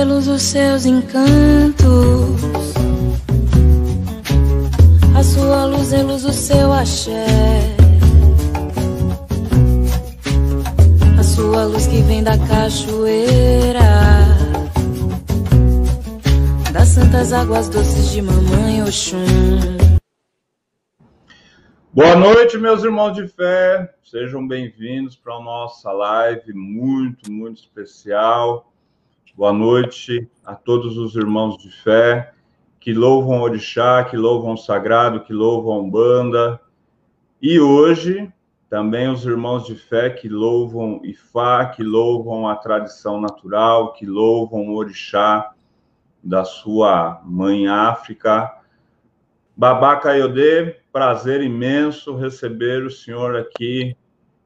é luz os seus encantos. A sua luz é luz o seu axé. A sua luz que vem da cachoeira. Das santas águas doces de mamãe Oxum. Boa noite, meus irmãos de fé. Sejam bem-vindos para a nossa live muito, muito especial. Boa noite a todos os irmãos de fé que louvam Orixá, que louvam o Sagrado, que louvam a Umbanda. E hoje, também os irmãos de fé que louvam Ifá, que louvam a tradição natural, que louvam o Orixá da sua mãe África. Babá Caiodê, prazer imenso receber o senhor aqui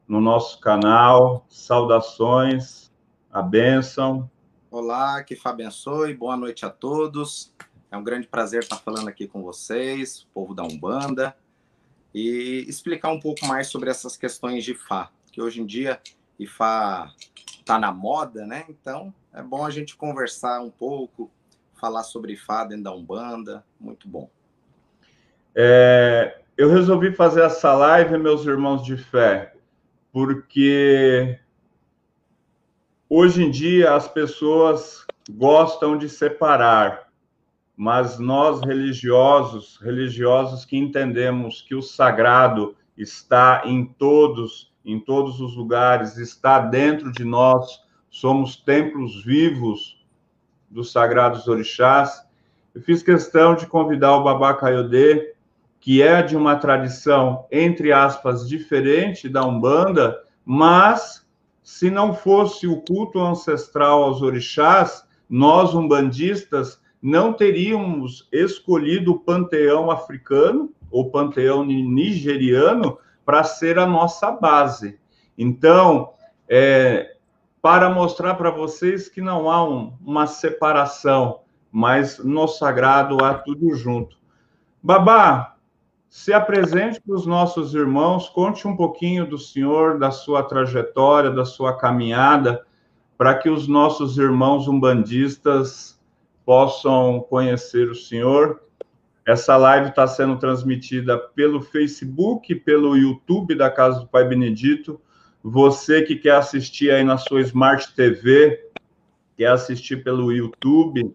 no nosso canal. Saudações, a bênção. Olá, que Fá abençoe, boa noite a todos. É um grande prazer estar falando aqui com vocês, povo da Umbanda, e explicar um pouco mais sobre essas questões de Ifá, que hoje em dia Ifá está na moda, né? Então é bom a gente conversar um pouco, falar sobre Ifá dentro da Umbanda, muito bom. É, eu resolvi fazer essa live, meus irmãos de fé, porque hoje em dia as pessoas gostam de separar, mas nós religiosos, religiosos que entendemos que o sagrado está em todos, em todos os lugares, está dentro de nós, somos templos vivos dos sagrados orixás. Eu fiz questão de convidar o Babá Caiodê que é de uma tradição, entre aspas, diferente da Umbanda, mas se não fosse o culto ancestral aos orixás, nós, umbandistas, não teríamos escolhido o panteão africano ou panteão nigeriano para ser a nossa base. Então, é, para mostrar para vocês que não há um, uma separação, mas no sagrado há tudo junto. Babá, se apresente para os nossos irmãos, conte um pouquinho do senhor, da sua trajetória, da sua caminhada, para que os nossos irmãos umbandistas possam conhecer o senhor. Essa live está sendo transmitida pelo Facebook, pelo YouTube da Casa do Pai Benedito. Você que quer assistir aí na sua Smart TV, quer assistir pelo YouTube,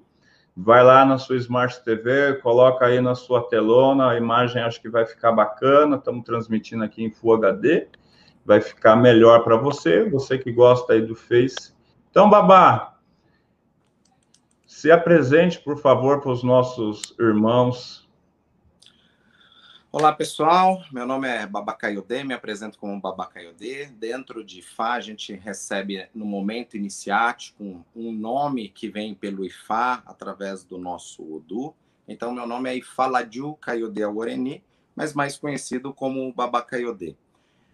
vai lá na sua Smart TV, coloca aí na sua telona, a imagem acho que vai ficar bacana, estamos transmitindo aqui em Full HD, vai ficar melhor para você, você que gosta aí do Face. Então, Babá, se apresente, por favor, para os nossos irmãos Olá, pessoal. Meu nome é Babacaiodê, me apresento como Babacaiodê. Dentro de Ifá, a gente recebe no momento iniciático um nome que vem pelo Ifá através do nosso Odu. Então, meu nome é Ifaladiu Caiodê Aworeni, mas mais conhecido como Babacaiodê.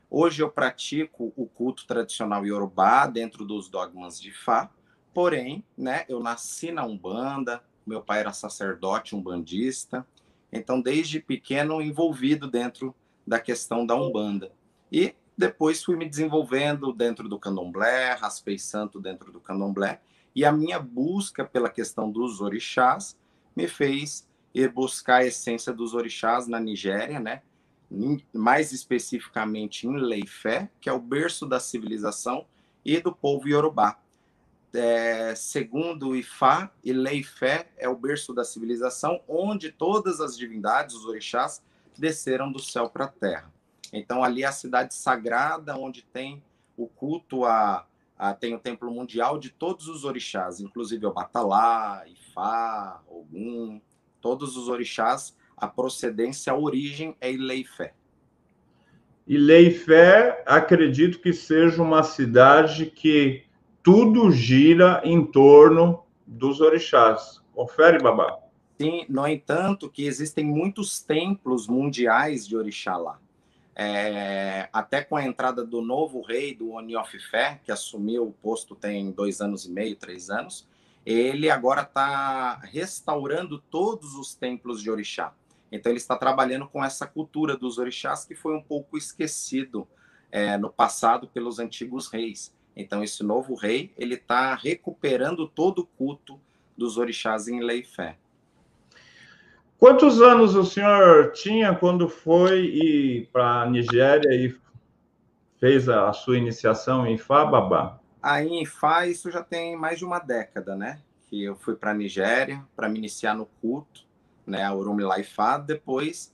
Hoje eu pratico o culto tradicional iorubá dentro dos dogmas de Ifá, porém, né, eu nasci na Umbanda, meu pai era sacerdote umbandista, então, desde pequeno, envolvido dentro da questão da Umbanda. E depois fui me desenvolvendo dentro do candomblé, raspei santo dentro do candomblé, e a minha busca pela questão dos orixás me fez ir buscar a essência dos orixás na Nigéria, né? mais especificamente em Leifé, que é o berço da civilização e do povo iorubá é, segundo Ifá e Leifé é o berço da civilização, onde todas as divindades, os orixás, desceram do céu para a terra. Então ali é a cidade sagrada, onde tem o culto a, a, tem o templo mundial de todos os orixás, inclusive o Batalá, Ifá, Ogum, todos os orixás, a procedência, a origem é Ileifé. Ileifé, acredito que seja uma cidade que tudo gira em torno dos orixás. Confere, babá. Sim, no entanto, que existem muitos templos mundiais de orixá lá. É, até com a entrada do novo rei, do Oni of Fé, que assumiu o posto tem dois anos e meio, três anos, ele agora está restaurando todos os templos de orixá. Então ele está trabalhando com essa cultura dos orixás que foi um pouco esquecido é, no passado pelos antigos reis. Então, esse novo rei, ele está recuperando todo o culto dos orixás em Leifé. Quantos anos o senhor tinha quando foi para a Nigéria e fez a sua iniciação em Ifá, Babá? Aí em Ifá, isso já tem mais de uma década, né? Que eu fui para a Nigéria para me iniciar no culto, né? A Urumila Ifá. Depois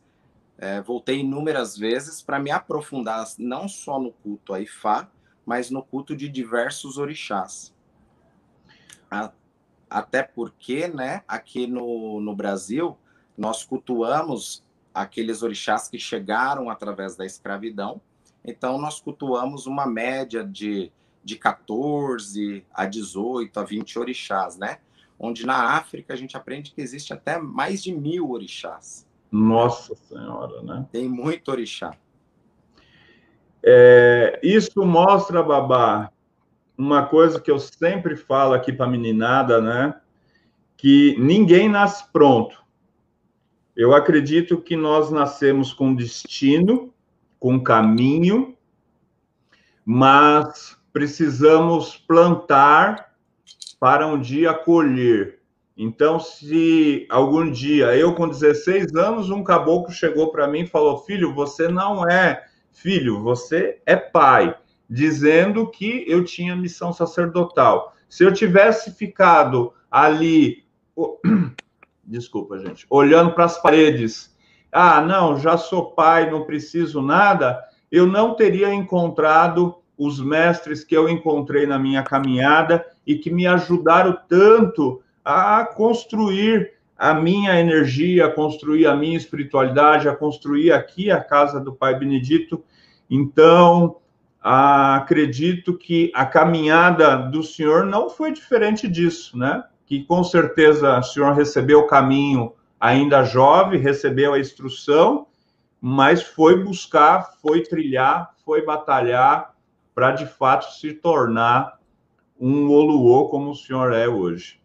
é, voltei inúmeras vezes para me aprofundar não só no culto a Ifá, mas no culto de diversos orixás. Até porque, né, aqui no, no Brasil, nós cultuamos aqueles orixás que chegaram através da escravidão, então nós cultuamos uma média de, de 14 a 18 a 20 orixás, né? Onde na África a gente aprende que existe até mais de mil orixás. Nossa Senhora, né? Tem muito orixá. É, isso mostra, Babá, uma coisa que eu sempre falo aqui para a meninada, né? Que ninguém nasce pronto. Eu acredito que nós nascemos com destino, com caminho, mas precisamos plantar para um dia colher. Então, se algum dia, eu com 16 anos, um caboclo chegou para mim e falou: Filho, você não é filho, você é pai, dizendo que eu tinha missão sacerdotal. Se eu tivesse ficado ali, desculpa, gente, olhando para as paredes, ah, não, já sou pai, não preciso nada, eu não teria encontrado os mestres que eu encontrei na minha caminhada e que me ajudaram tanto a construir a minha energia, a construir a minha espiritualidade, a construir aqui a casa do Pai Benedito. Então, acredito que a caminhada do Senhor não foi diferente disso, né? Que com certeza o Senhor recebeu o caminho ainda jovem, recebeu a instrução, mas foi buscar, foi trilhar, foi batalhar para de fato se tornar um Oluô como o Senhor é hoje.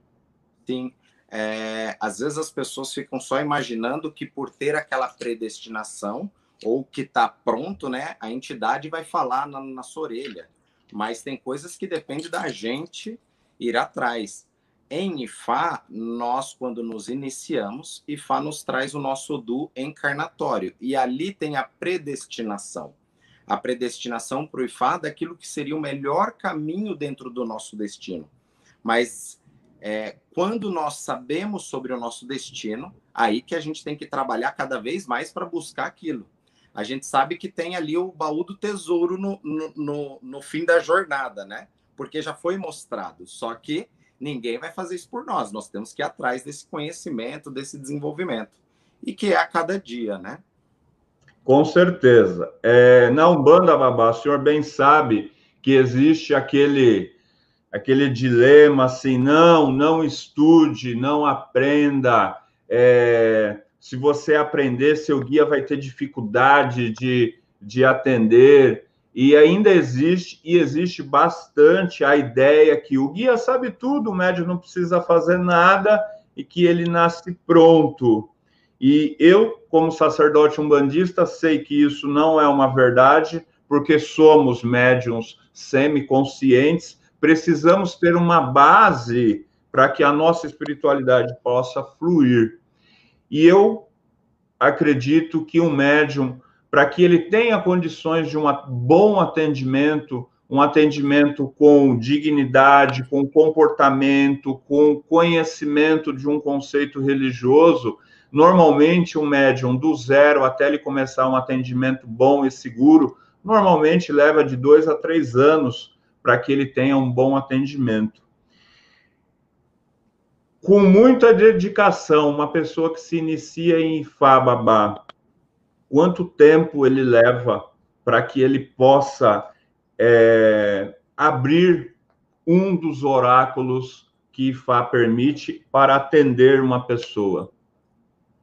Sim, é, às vezes as pessoas ficam só imaginando que por ter aquela predestinação ou que está pronto, né, a entidade vai falar na, na sua orelha. Mas tem coisas que depende da gente ir atrás. Em Ifá, nós, quando nos iniciamos, Ifá nos traz o nosso Odu encarnatório. E ali tem a predestinação. A predestinação para o Ifá daquilo que seria o melhor caminho dentro do nosso destino. Mas é, quando nós sabemos sobre o nosso destino, aí que a gente tem que trabalhar cada vez mais para buscar aquilo. A gente sabe que tem ali o baú do tesouro no, no, no, no fim da jornada, né? Porque já foi mostrado. Só que ninguém vai fazer isso por nós. Nós temos que ir atrás desse conhecimento, desse desenvolvimento. E que é a cada dia, né? Com certeza. É, na Umbanda, Babá, o senhor bem sabe que existe aquele aquele dilema assim, não, não estude, não aprenda. É, se você aprender, seu guia vai ter dificuldade de, de atender. E ainda existe, e existe bastante a ideia que o guia sabe tudo, o médium não precisa fazer nada e que ele nasce pronto. E eu, como sacerdote umbandista, sei que isso não é uma verdade, porque somos médiums semi-conscientes, precisamos ter uma base para que a nossa espiritualidade possa fluir. E eu acredito que um médium, para que ele tenha condições de um bom atendimento, um atendimento com dignidade, com comportamento, com conhecimento de um conceito religioso, normalmente um médium do zero até ele começar um atendimento bom e seguro, normalmente leva de dois a três anos para que ele tenha um bom atendimento. Com muita dedicação, uma pessoa que se inicia em Ifá quanto tempo ele leva para que ele possa é, abrir um dos oráculos que Ifá permite para atender uma pessoa?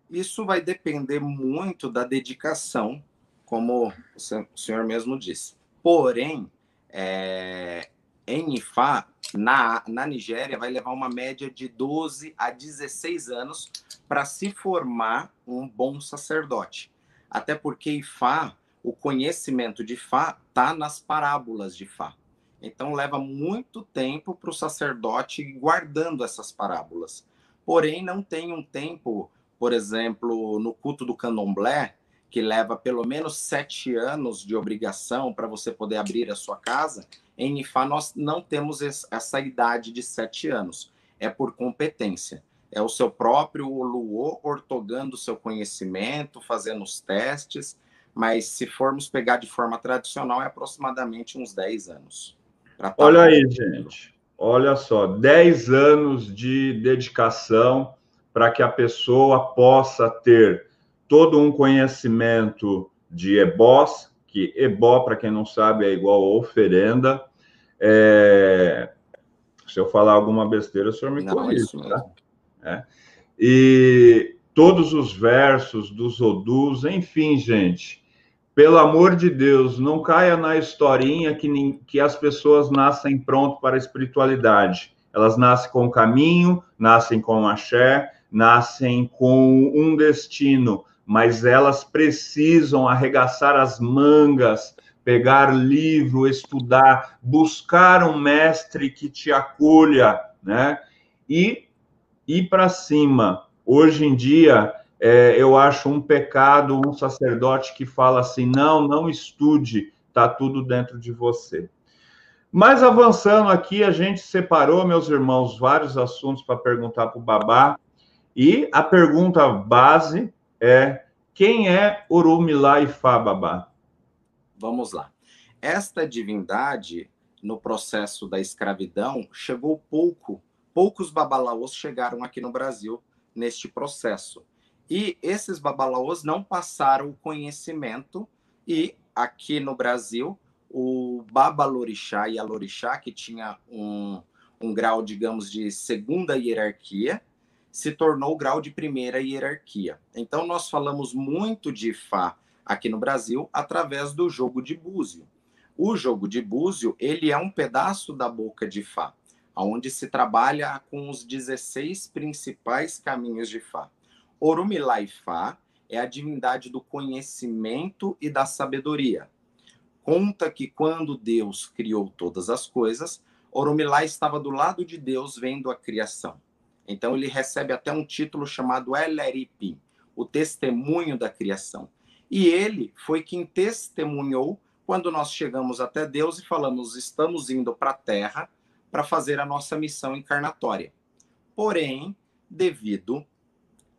Isso vai depender muito da dedicação, como o senhor mesmo disse. Porém, é, em Ifá, na, na Nigéria, vai levar uma média de 12 a 16 anos para se formar um bom sacerdote. Até porque Ifá, o conhecimento de Ifá está nas parábolas de Ifá. Então leva muito tempo para o sacerdote guardando essas parábolas. Porém, não tem um tempo, por exemplo, no culto do candomblé, que leva pelo menos sete anos de obrigação para você poder abrir a sua casa. Em Ifá, nós não temos essa idade de sete anos. É por competência. É o seu próprio Luô ortogando o seu conhecimento, fazendo os testes. Mas se formos pegar de forma tradicional, é aproximadamente uns 10 anos. Tá Olha aí, gente. Olha só, 10 anos de dedicação para que a pessoa possa ter todo um conhecimento de ebós, que ebó, para quem não sabe, é igual a oferenda. É... Se eu falar alguma besteira, o senhor me corrige, tá? É. E todos os versos dos Odus, enfim, gente, pelo amor de Deus, não caia na historinha que, que as pessoas nascem pronto para a espiritualidade. Elas nascem com caminho, nascem com axé, nascem com um destino, mas elas precisam arregaçar as mangas, pegar livro, estudar, buscar um mestre que te acolha, né? E ir para cima. Hoje em dia, é, eu acho um pecado um sacerdote que fala assim: não, não estude, está tudo dentro de você. Mas avançando aqui, a gente separou, meus irmãos, vários assuntos para perguntar para o Babá. E a pergunta base é: quem é Urumilá Ifá, Babá? Vamos lá. Esta divindade, no processo da escravidão, chegou pouco, poucos babalaôs chegaram aqui no Brasil neste processo. E esses babalaôs não passaram o conhecimento e aqui no Brasil o babalorixá e a lorixá, que tinha um, um grau, digamos, de segunda hierarquia, se tornou o grau de primeira hierarquia. Então, nós falamos muito de Fá aqui no Brasil através do jogo de búzio. O jogo de búzio, ele é um pedaço da boca de Fá, onde se trabalha com os 16 principais caminhos de Fá. Orumilai-Fá é a divindade do conhecimento e da sabedoria. Conta que quando Deus criou todas as coisas, Orumilá estava do lado de Deus vendo a criação. Então ele recebe até um título chamado Eleripim, o testemunho da criação. E ele foi quem testemunhou quando nós chegamos até Deus e falamos: estamos indo para a terra para fazer a nossa missão encarnatória. Porém, devido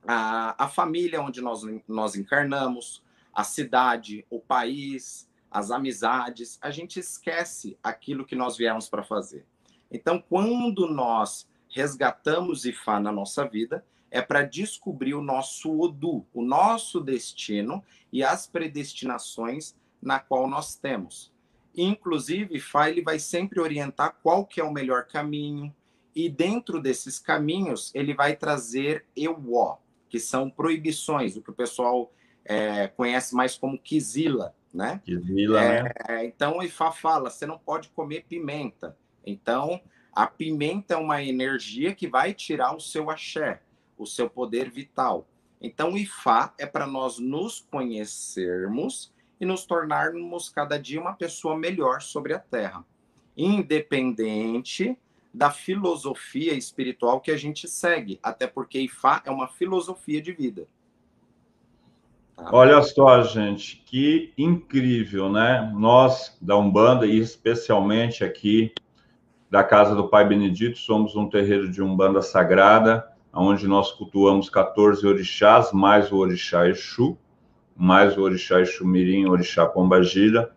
a, a família onde nós, nós encarnamos, a cidade, o país, as amizades, a gente esquece aquilo que nós viemos para fazer. Então, quando nós resgatamos Ifá na nossa vida, é para descobrir o nosso Odu, o nosso destino e as predestinações na qual nós temos. Inclusive, Ifá ele vai sempre orientar qual que é o melhor caminho, e dentro desses caminhos ele vai trazer Euó, que são proibições, o que o pessoal é, conhece mais como quizila, né? Quizila, é, né? Então, Ifá fala, você não pode comer pimenta. Então, a pimenta é uma energia que vai tirar o seu axé, o seu poder vital. Então, o Ifá é para nós nos conhecermos e nos tornarmos cada dia uma pessoa melhor sobre a Terra, independente da filosofia espiritual que a gente segue, até porque Ifá é uma filosofia de vida. Tá? Olha só, gente, que incrível, né? Nós da Umbanda, e especialmente aqui da Casa do Pai Benedito, somos um terreiro de Umbanda Sagrada, onde nós cultuamos 14 orixás, mais o orixá Exu, mais o orixá Exu Mirim, orixá Pombagira,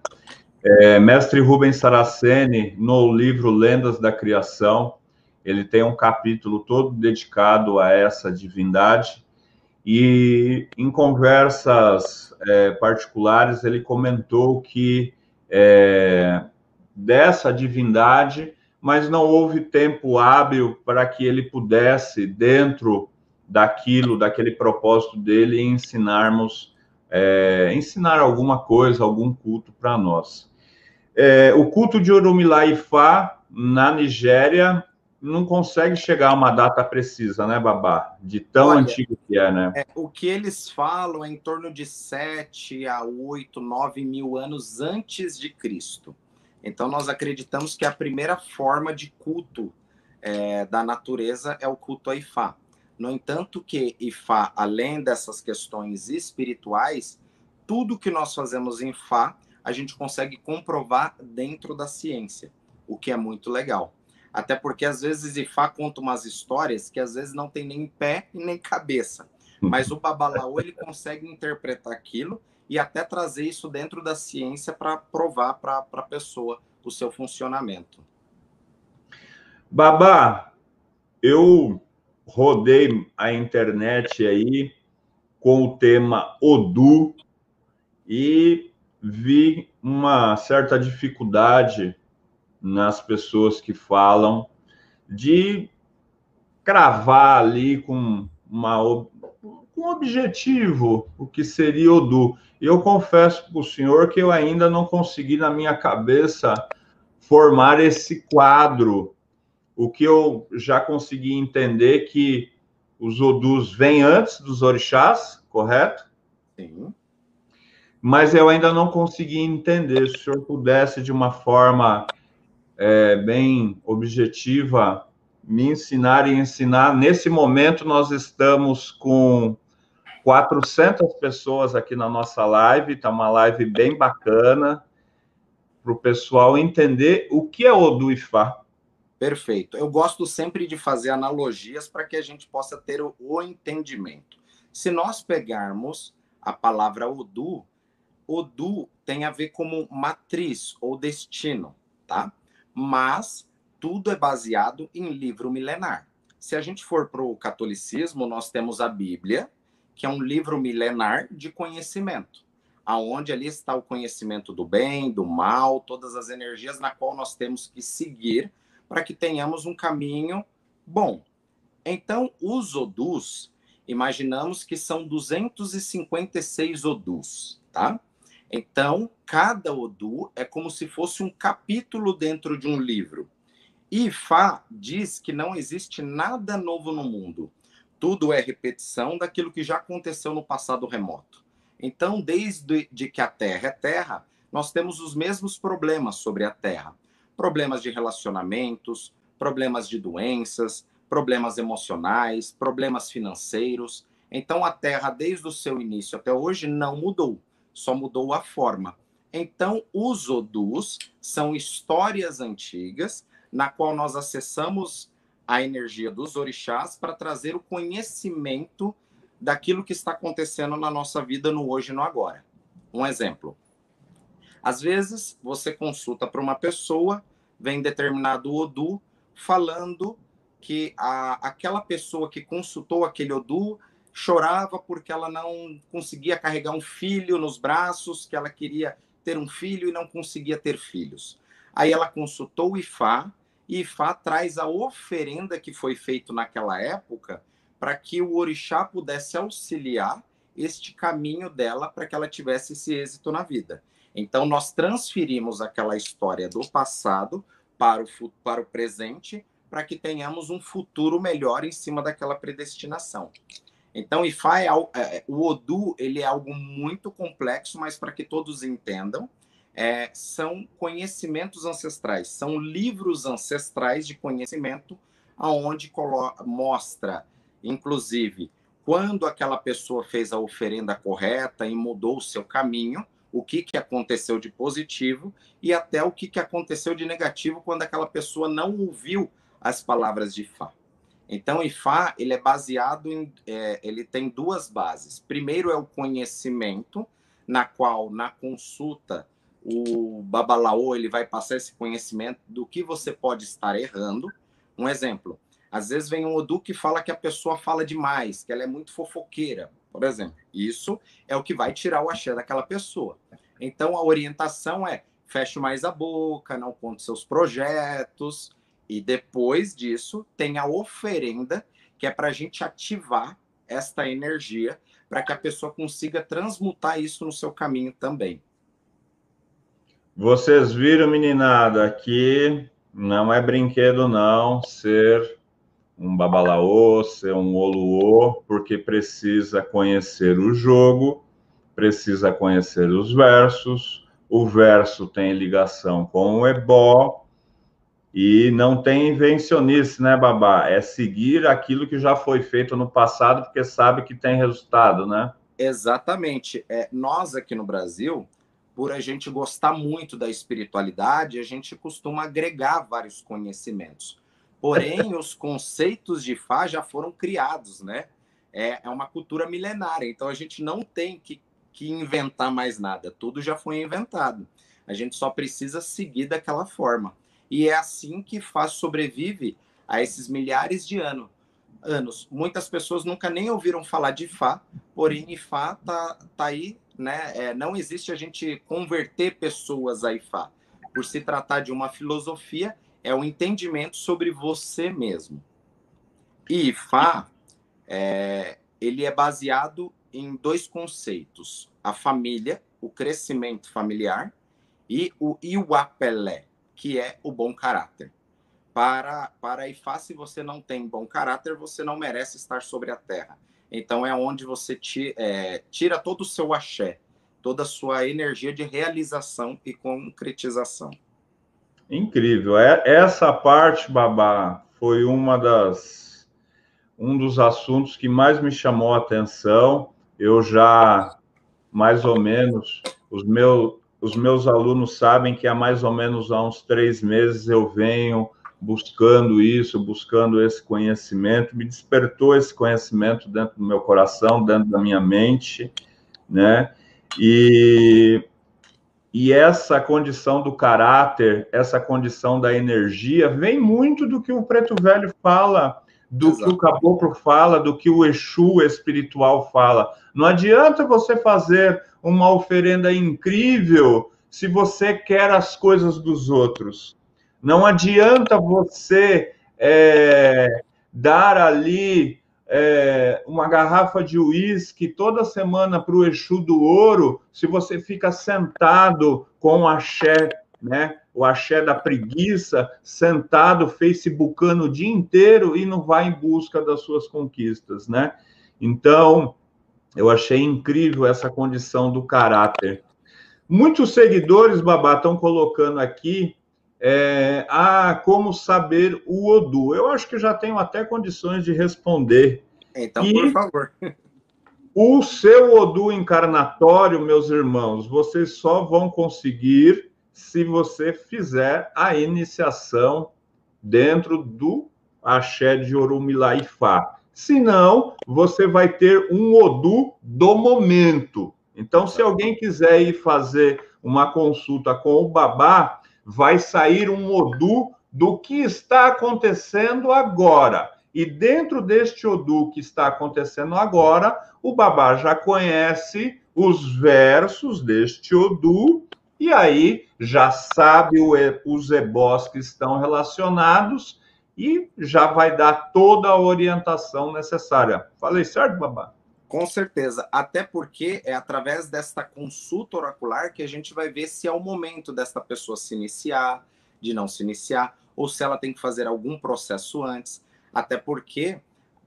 é, mestre Rubens Saraceni, no livro Lendas da Criação, ele tem um capítulo todo dedicado a essa divindade, e em conversas é, particulares ele comentou que é, dessa divindade, mas não houve tempo hábil para que ele pudesse, dentro daquilo, daquele propósito dele, ensinarmos, é, ensinar alguma coisa, algum culto para nós. É, o culto de Orumilá Ifá, na Nigéria, não consegue chegar a uma data precisa, né, Babá? De tão Olha, antigo que é, né? É, o que eles falam é em torno de 7 a 8, 9 mil anos antes de Cristo. Então, nós acreditamos que a primeira forma de culto é, da natureza é o culto a Ifá. No entanto, que Ifá, além dessas questões espirituais, tudo que nós fazemos em Fá, a gente consegue comprovar dentro da ciência, o que é muito legal. Até porque às vezes Ifá conta umas histórias que às vezes não tem nem pé e nem cabeça. Mas o Babalaô ele consegue interpretar aquilo e até trazer isso dentro da ciência para provar para a pessoa o seu funcionamento. Babá, eu rodei a internet aí com o tema Odu e vi uma certa dificuldade nas pessoas que falam de cravar ali com uma um objetivo o que seria Odu. Eu confesso para o senhor que eu ainda não consegui na minha cabeça formar esse quadro. O que eu já consegui entender que os Odus vêm antes dos orixás, correto? Sim. Mas eu ainda não consegui entender. Se o senhor pudesse, de uma forma é, bem objetiva, me ensinar e ensinar. Nesse momento, nós estamos com 400 pessoas aqui na nossa live, está uma live bem bacana, para o pessoal entender o que é o Ifá. Perfeito. Eu gosto sempre de fazer analogias para que a gente possa ter o, o entendimento. Se nós pegarmos a palavra Odu, Odu tem a ver como matriz ou destino, tá? Mas tudo é baseado em livro milenar. Se a gente for para o catolicismo, nós temos a Bíblia, que é um livro milenar de conhecimento, aonde ali está o conhecimento do bem, do mal, todas as energias na qual nós temos que seguir para que tenhamos um caminho bom. Então, os odus, imaginamos que são 256 odus, tá? Então, cada odu é como se fosse um capítulo dentro de um livro. E Fá diz que não existe nada novo no mundo tudo é repetição daquilo que já aconteceu no passado remoto. Então, desde de que a Terra é Terra, nós temos os mesmos problemas sobre a Terra: problemas de relacionamentos, problemas de doenças, problemas emocionais, problemas financeiros. Então, a Terra, desde o seu início até hoje, não mudou, só mudou a forma. Então, os Odus são histórias antigas na qual nós acessamos a energia dos orixás para trazer o conhecimento daquilo que está acontecendo na nossa vida no hoje e no agora. Um exemplo. Às vezes, você consulta para uma pessoa, vem determinado Odu, falando que a, aquela pessoa que consultou aquele Odu chorava porque ela não conseguia carregar um filho nos braços, que ela queria ter um filho e não conseguia ter filhos. Aí ela consultou o Ifá, e Ifá traz a oferenda que foi feita naquela época para que o orixá pudesse auxiliar este caminho dela para que ela tivesse esse êxito na vida. Então, nós transferimos aquela história do passado para o, para o presente para que tenhamos um futuro melhor em cima daquela predestinação. Então, Ifá é, é, o Odu ele é algo muito complexo, mas para que todos entendam, é, são conhecimentos ancestrais, são livros ancestrais de conhecimento, aonde mostra, inclusive, quando aquela pessoa fez a oferenda correta e mudou o seu caminho, o que, que aconteceu de positivo e até o que, que aconteceu de negativo quando aquela pessoa não ouviu as palavras de Fá. Então, Ifá ele é baseado em, é, ele tem duas bases. Primeiro é o conhecimento, na qual na consulta o babalaô ele vai passar esse conhecimento do que você pode estar errando. Um exemplo, às vezes vem um Odu que fala que a pessoa fala demais, que ela é muito fofoqueira, por exemplo. Isso é o que vai tirar o axé daquela pessoa. Então a orientação é feche mais a boca, não conte seus projetos, e depois disso tem a oferenda, que é para a gente ativar esta energia para que a pessoa consiga transmutar isso no seu caminho também. Vocês viram, meninada, aqui não é brinquedo não ser um babalaô, ser um oluô, porque precisa conhecer o jogo, precisa conhecer os versos, o verso tem ligação com o ebó, e não tem invencionice, né, Babá? É seguir aquilo que já foi feito no passado, porque sabe que tem resultado, né? Exatamente. É, nós aqui no Brasil, por a gente gostar muito da espiritualidade, a gente costuma agregar vários conhecimentos. Porém, os conceitos de Fá já foram criados, né? É, é uma cultura milenária, então a gente não tem que, que inventar mais nada, tudo já foi inventado. A gente só precisa seguir daquela forma. E é assim que Fá sobrevive a esses milhares de anos. anos. Muitas pessoas nunca nem ouviram falar de Fá, porém Ifá tá, tá aí, né? É, não existe a gente converter pessoas a Ifá. Por se tratar de uma filosofia, é o um entendimento sobre você mesmo. E Ifá, é, ele é baseado em dois conceitos: a família, o crescimento familiar, e o Iwapelé, que é o bom caráter. Para, para Ifá, se você não tem bom caráter, você não merece estar sobre a terra. Então é onde você te, é, tira todo o seu axé, toda a sua energia de realização e concretização. Incrível. É, essa parte, Babá, foi uma das um dos assuntos que mais me chamou a atenção. Eu já mais ou menos os meus os meus alunos sabem que há mais ou menos há uns três meses eu venho buscando isso, buscando esse conhecimento, me despertou esse conhecimento dentro do meu coração, dentro da minha mente, né? E, e essa condição do caráter, essa condição da energia, vem muito do que o Preto Velho fala, do Exato. que o Caboclo fala, do que o Exu espiritual fala. Não adianta você fazer uma oferenda incrível se você quer as coisas dos outros. Não adianta você é, dar ali é, uma garrafa de uísque toda semana para o Exu do Ouro se você fica sentado com o axé, né? O axé da preguiça, sentado, facebookando o dia inteiro e não vai em busca das suas conquistas, né? Então, eu achei incrível essa condição do caráter. Muitos seguidores, Babá, estão colocando aqui é, ah, como saber o Odu. Eu acho que já tenho até condições de responder. Então, e por favor. O seu Odu encarnatório, meus irmãos, vocês só vão conseguir se você fizer a iniciação dentro do axé de Orumilaifá. Senão, você vai ter um Odu do momento. Então, se alguém quiser ir fazer uma consulta com o babá, vai sair um Odu do que está acontecendo agora. E dentro deste Odu que está acontecendo agora, o babá já conhece os versos deste Odu e aí já sabe os ebós que estão relacionados e já vai dar toda a orientação necessária. Falei certo, babá? Com certeza, até porque é através desta consulta oracular que a gente vai ver se é o momento desta pessoa se iniciar, de não se iniciar, ou se ela tem que fazer algum processo antes. Até porque,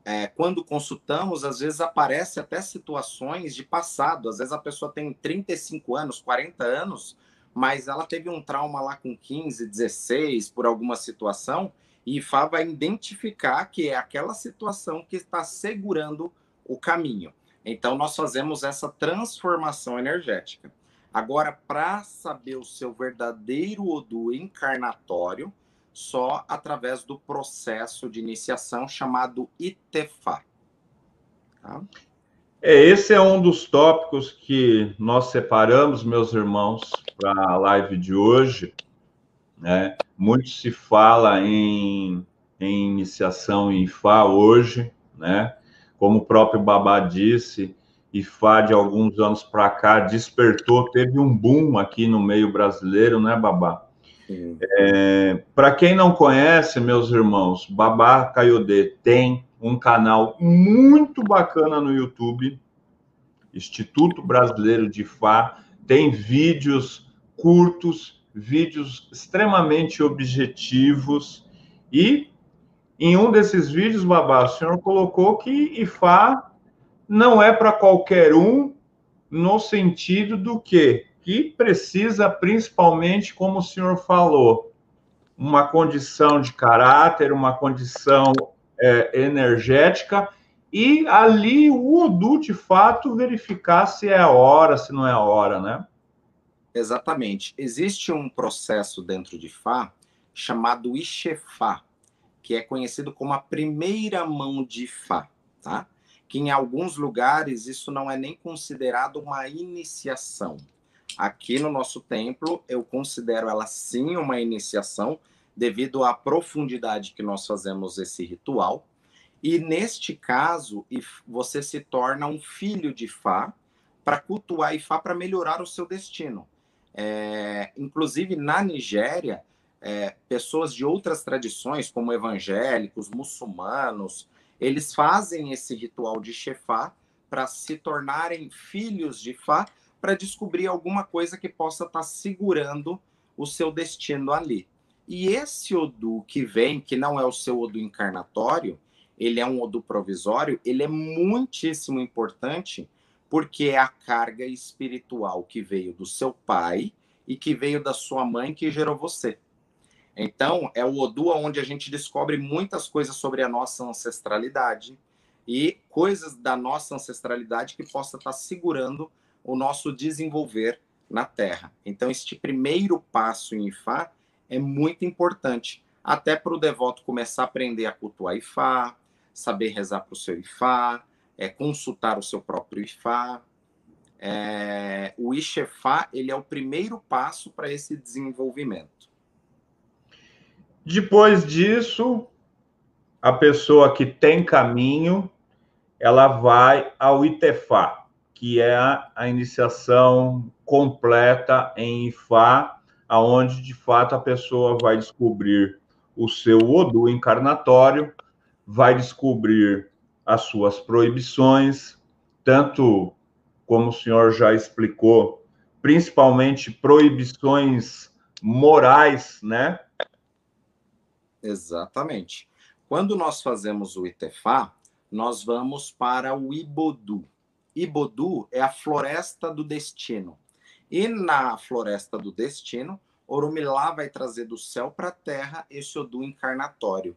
é, quando consultamos, às vezes aparece até situações de passado. Às vezes a pessoa tem 35 anos, 40 anos, mas ela teve um trauma lá com 15, 16, por alguma situação, e Fá vai identificar que é aquela situação que está segurando o caminho. Então, nós fazemos essa transformação energética. Agora, para saber o seu verdadeiro Odu encarnatório, só através do processo de iniciação chamado Itefá. Tá? É, esse é um dos tópicos que nós separamos, meus irmãos, para a live de hoje. Né? Muito se fala em, em iniciação em Fá hoje, né? Como o próprio Babá disse, Ifá de alguns anos para cá despertou, teve um boom aqui no meio brasileiro, né, Babá? É, para quem não conhece, meus irmãos, Babá Caiodê tem um canal muito bacana no YouTube, Instituto Brasileiro de Ifá, tem vídeos curtos vídeos extremamente objetivos e em um desses vídeos, Babá, o senhor colocou que IFA não é para qualquer um no sentido do que que precisa, principalmente, como o senhor falou, uma condição de caráter, uma condição é, energética, e ali o Odu, de fato, verificar se é a hora, se não é a hora, né? Exatamente. Existe um processo dentro de Fá chamado Ixefá, que é conhecido como a primeira mão de Fá, tá? Que em alguns lugares isso não é nem considerado uma iniciação. Aqui no nosso templo, eu considero ela sim uma iniciação, devido à profundidade que nós fazemos esse ritual. E neste caso, você se torna um filho de Fá para cultuar Ifá para melhorar o seu destino. É, inclusive na Nigéria, é, pessoas de outras tradições, como evangélicos, muçulmanos, eles fazem esse ritual de Shefá para se tornarem filhos de Fá, para descobrir alguma coisa que possa estar tá segurando o seu destino ali. E esse Odu que vem, que não é o seu Odu encarnatório, ele é um Odu provisório, ele é muitíssimo importante porque é a carga espiritual que veio do seu pai e que veio da sua mãe que gerou você. Então, é o Odu onde a gente descobre muitas coisas sobre a nossa ancestralidade e coisas da nossa ancestralidade que possa estar segurando o nosso desenvolver na Terra. Então, este primeiro passo em Ifá é muito importante, até para o devoto começar a aprender a cultuar Ifá, saber rezar para o seu Ifá, é, consultar o seu próprio Ifá. É, o Ixefá ele é o primeiro passo para esse desenvolvimento. Depois disso, a pessoa que tem caminho, ela vai ao Itefá, que é a, iniciação completa em Ifá, aonde de fato a pessoa vai descobrir o seu Odu encarnatório, vai descobrir as suas proibições, tanto como o senhor já explicou, principalmente proibições morais, né? Exatamente. Quando nós fazemos o Itefá, nós vamos para o Ibodu. Ibodu é a floresta do destino. E na floresta do destino, Orumilá vai trazer do céu para a terra esse Odu encarnatório.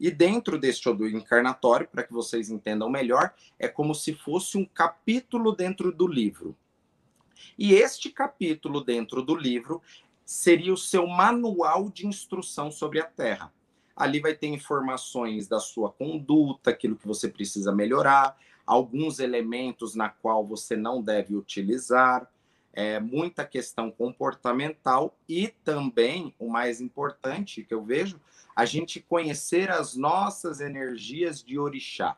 E dentro deste Odu encarnatório, para que vocês entendam melhor, é como se fosse um capítulo dentro do livro. E este capítulo dentro do livro seria o seu manual de instrução sobre a Terra. Ali vai ter informações da sua conduta, aquilo que você precisa melhorar, alguns elementos na qual você não deve utilizar, é, muita questão comportamental e também, o mais importante que eu vejo, a gente conhecer as nossas energias de orixá,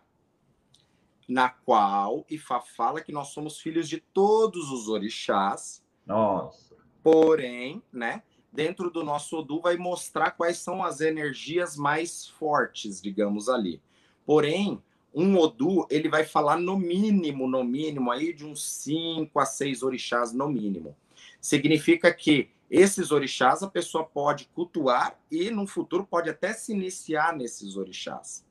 na qual Ifá fala que nós somos filhos de todos os orixás. Nossa. Porém, né, dentro do nosso Odu vai mostrar quais são as energias mais fortes, digamos ali. Porém, um Odu, ele vai falar no mínimo, no mínimo, aí de uns 5 a 6 orixás no mínimo. Significa que esses orixás a pessoa pode cultuar e no futuro pode até se iniciar nesses orixás.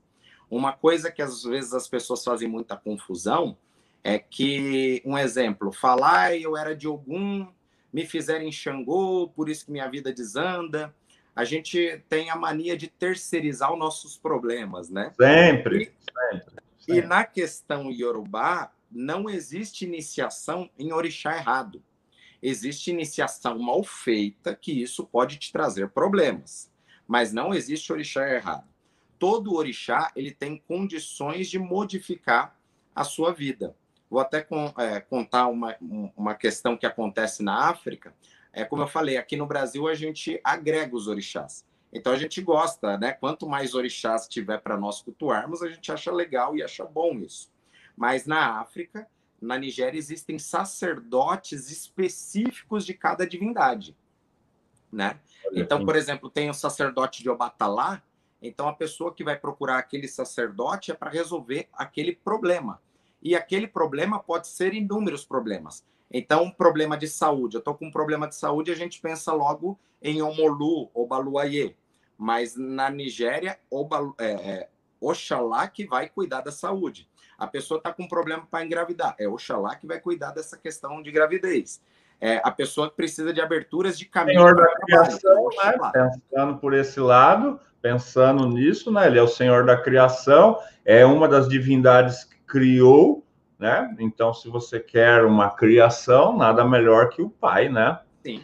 Uma coisa que às vezes as pessoas fazem muita confusão é que, um exemplo, falar eu era de algum, me fizeram em Xangô, por isso que minha vida desanda. A gente tem a mania de terceirizar os nossos problemas, né? Sempre, e, sempre, sempre. E na questão Yorubá, não existe iniciação em orixá errado existe iniciação mal feita, que isso pode te trazer problemas. Mas não existe orixá errado. Todo orixá ele tem condições de modificar a sua vida. Vou até com, é, contar uma, uma questão que acontece na África. É como eu falei, aqui no Brasil a gente agrega os orixás. Então a gente gosta, né? Quanto mais orixás tiver para nós cultuarmos, a gente acha legal e acha bom isso. Mas na África, na Nigéria existem sacerdotes específicos de cada divindade, né? Então, por exemplo, tem o sacerdote de Obatalá, então a pessoa que vai procurar aquele sacerdote é para resolver aquele problema. E aquele problema pode ser inúmeros problemas. Então, um problema de saúde. Eu estou com um problema de saúde, a gente pensa logo em Omolu ou Baluaye. Mas na Nigéria, Obalu, é, é, Oxalá que vai cuidar da saúde. A pessoa está com problema para engravidar. É Oxalá que vai cuidar dessa questão de gravidez. é a pessoa precisa de aberturas de caminho. Senhor da criação, né? Pensando por esse lado, pensando nisso, né? Ele é o Senhor da criação, é uma das divindades criou, né? Então, se você quer uma criação, nada melhor que o Pai, né? Sim.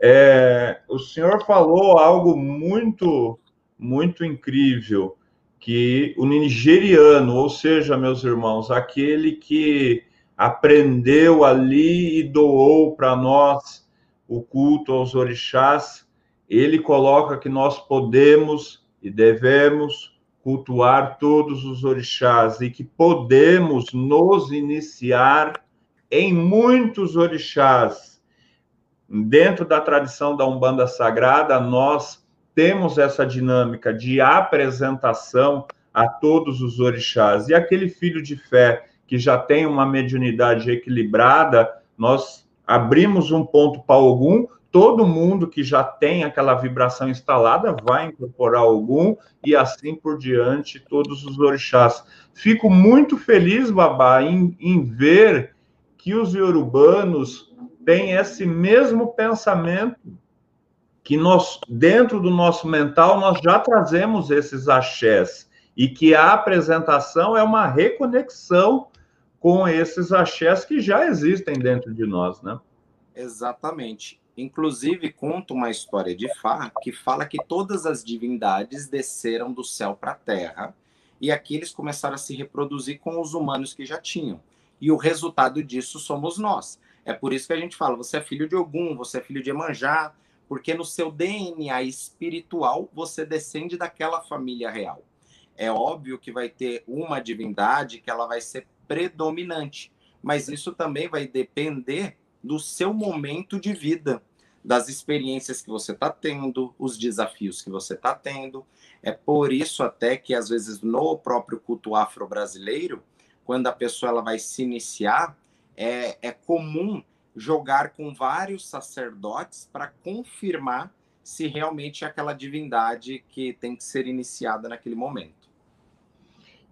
É, o senhor falou algo muito, muito incrível, que o nigeriano, ou seja, meus irmãos, aquele que aprendeu ali e doou para nós o culto aos orixás, ele coloca que nós podemos e devemos cultuar todos os orixás e que podemos nos iniciar em muitos orixás. Dentro da tradição da Umbanda Sagrada, nós temos essa dinâmica de apresentação a todos os orixás. E aquele filho de fé que já tem uma mediunidade equilibrada, nós abrimos um ponto para algum, todo mundo que já tem aquela vibração instalada vai incorporar algum e assim por diante, todos os orixás. Fico muito feliz, Babá, em, em ver que os iorubanos têm esse mesmo pensamento que nós, dentro do nosso mental, nós já trazemos esses axés e que a apresentação é uma reconexão com esses axés que já existem dentro de nós, né? Exatamente. Inclusive, conta uma história de Fá que fala que todas as divindades desceram do céu para a terra e aqui eles começaram a se reproduzir com os humanos que já tinham. E o resultado disso somos nós. É por isso que a gente fala: você é filho de Ogum, você é filho de Emanjá, porque no seu DNA espiritual você descende daquela família real. É óbvio que vai ter uma divindade que ela vai ser predominante. Mas isso também vai depender do seu momento de vida, das experiências que você está tendo, os desafios que você está tendo. É por isso até que às vezes no próprio culto afro-brasileiro, quando a pessoa ela vai se iniciar, é, é comum jogar com vários sacerdotes para confirmar se realmente é aquela divindade que tem que ser iniciada naquele momento.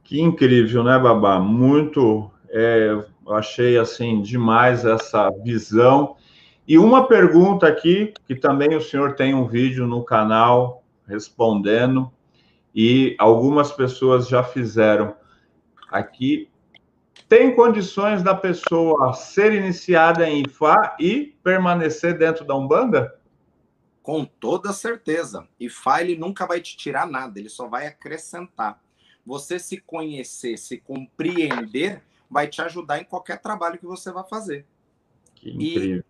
Que incrível, né, Babá? Muito, é, achei assim demais essa visão. E uma pergunta aqui, que também o senhor tem um vídeo no canal respondendo, e algumas pessoas já fizeram aqui. Tem condições da pessoa ser iniciada em Ifá e permanecer dentro da Umbanda? Com toda certeza. Ifá ele nunca vai te tirar nada, ele só vai acrescentar você se conhecer, se compreender, vai te ajudar em qualquer trabalho que você vai fazer. Que incrível.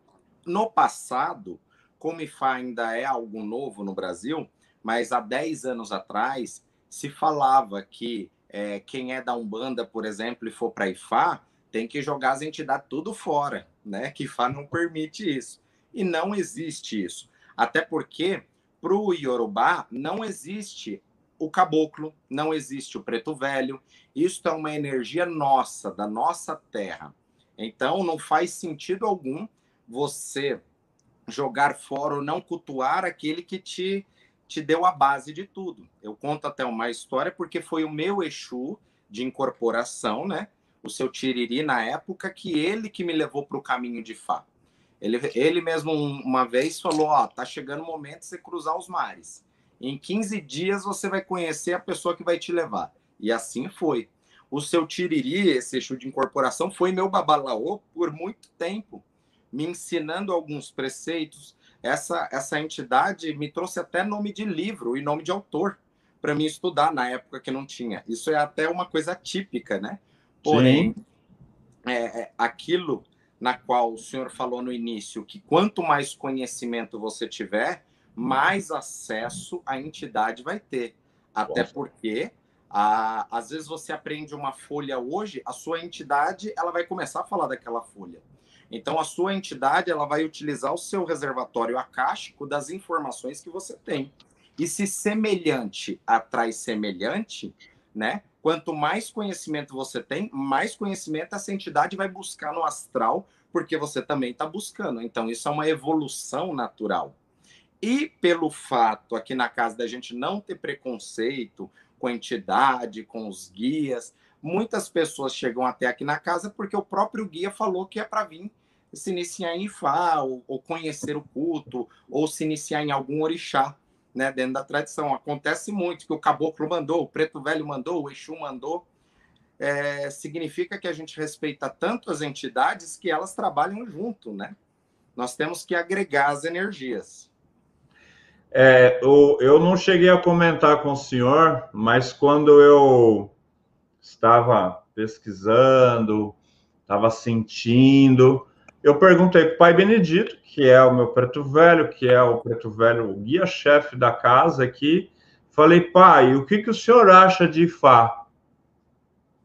No passado, como IFA ainda é algo novo no Brasil, mas há 10 anos atrás se falava que é, quem é da Umbanda, por exemplo, e for para IFA, tem que jogar as entidades tudo fora, né? Que IFA não permite isso. E não existe isso. Até porque, para o Yorubá, não existe o caboclo, não existe o preto velho. Isto é uma energia nossa, da nossa terra. Então, não faz sentido algum você jogar fora ou não cultuar aquele que te, te deu a base de tudo. Eu conto até uma história porque foi o meu Exu de incorporação, né? O seu Tiriri na época, que ele que me levou para o caminho de Fá. Ele, ele mesmo uma vez falou: Ó, tá chegando o momento de você cruzar os mares. Em 15 dias você vai conhecer a pessoa que vai te levar. E assim foi. O seu Tiriri, esse eixo de incorporação, foi meu babalaô por muito tempo, me ensinando alguns preceitos. Essa, essa entidade me trouxe até nome de livro e nome de autor para mim estudar na época que não tinha. Isso é até uma coisa típica, né? Porém, é, é, aquilo na qual o senhor falou no início, que quanto mais conhecimento você tiver, mais acesso a entidade vai ter. Até Nossa. porque, a, às vezes, você aprende uma folha hoje, a sua entidade ela vai começar a falar daquela folha. Então, a sua entidade ela vai utilizar o seu reservatório acástico das informações que você tem. E se semelhante atrai semelhante, né? Quanto mais conhecimento você tem, mais conhecimento essa entidade vai buscar no astral, porque você também está buscando. Então, isso é uma evolução natural. E pelo fato aqui na casa da gente não ter preconceito com a entidade, com os guias, muitas pessoas chegam até aqui na casa porque o próprio guia falou que é para vir se iniciar em Ifá, ou, ou conhecer o culto, ou se iniciar em algum orixá, né, dentro da tradição. Acontece muito que o caboclo mandou, o preto velho mandou, o Exu mandou. É, significa que a gente respeita tanto as entidades que elas trabalham junto, né? Nós temos que agregar as energias. É, eu, eu não cheguei a comentar com o senhor, mas quando eu estava pesquisando, estava sentindo, eu perguntei para o pai Benedito, que é o meu preto velho, que é o preto velho, guia-chefe da casa aqui, falei, pai, o que, que o senhor acha de Ifá?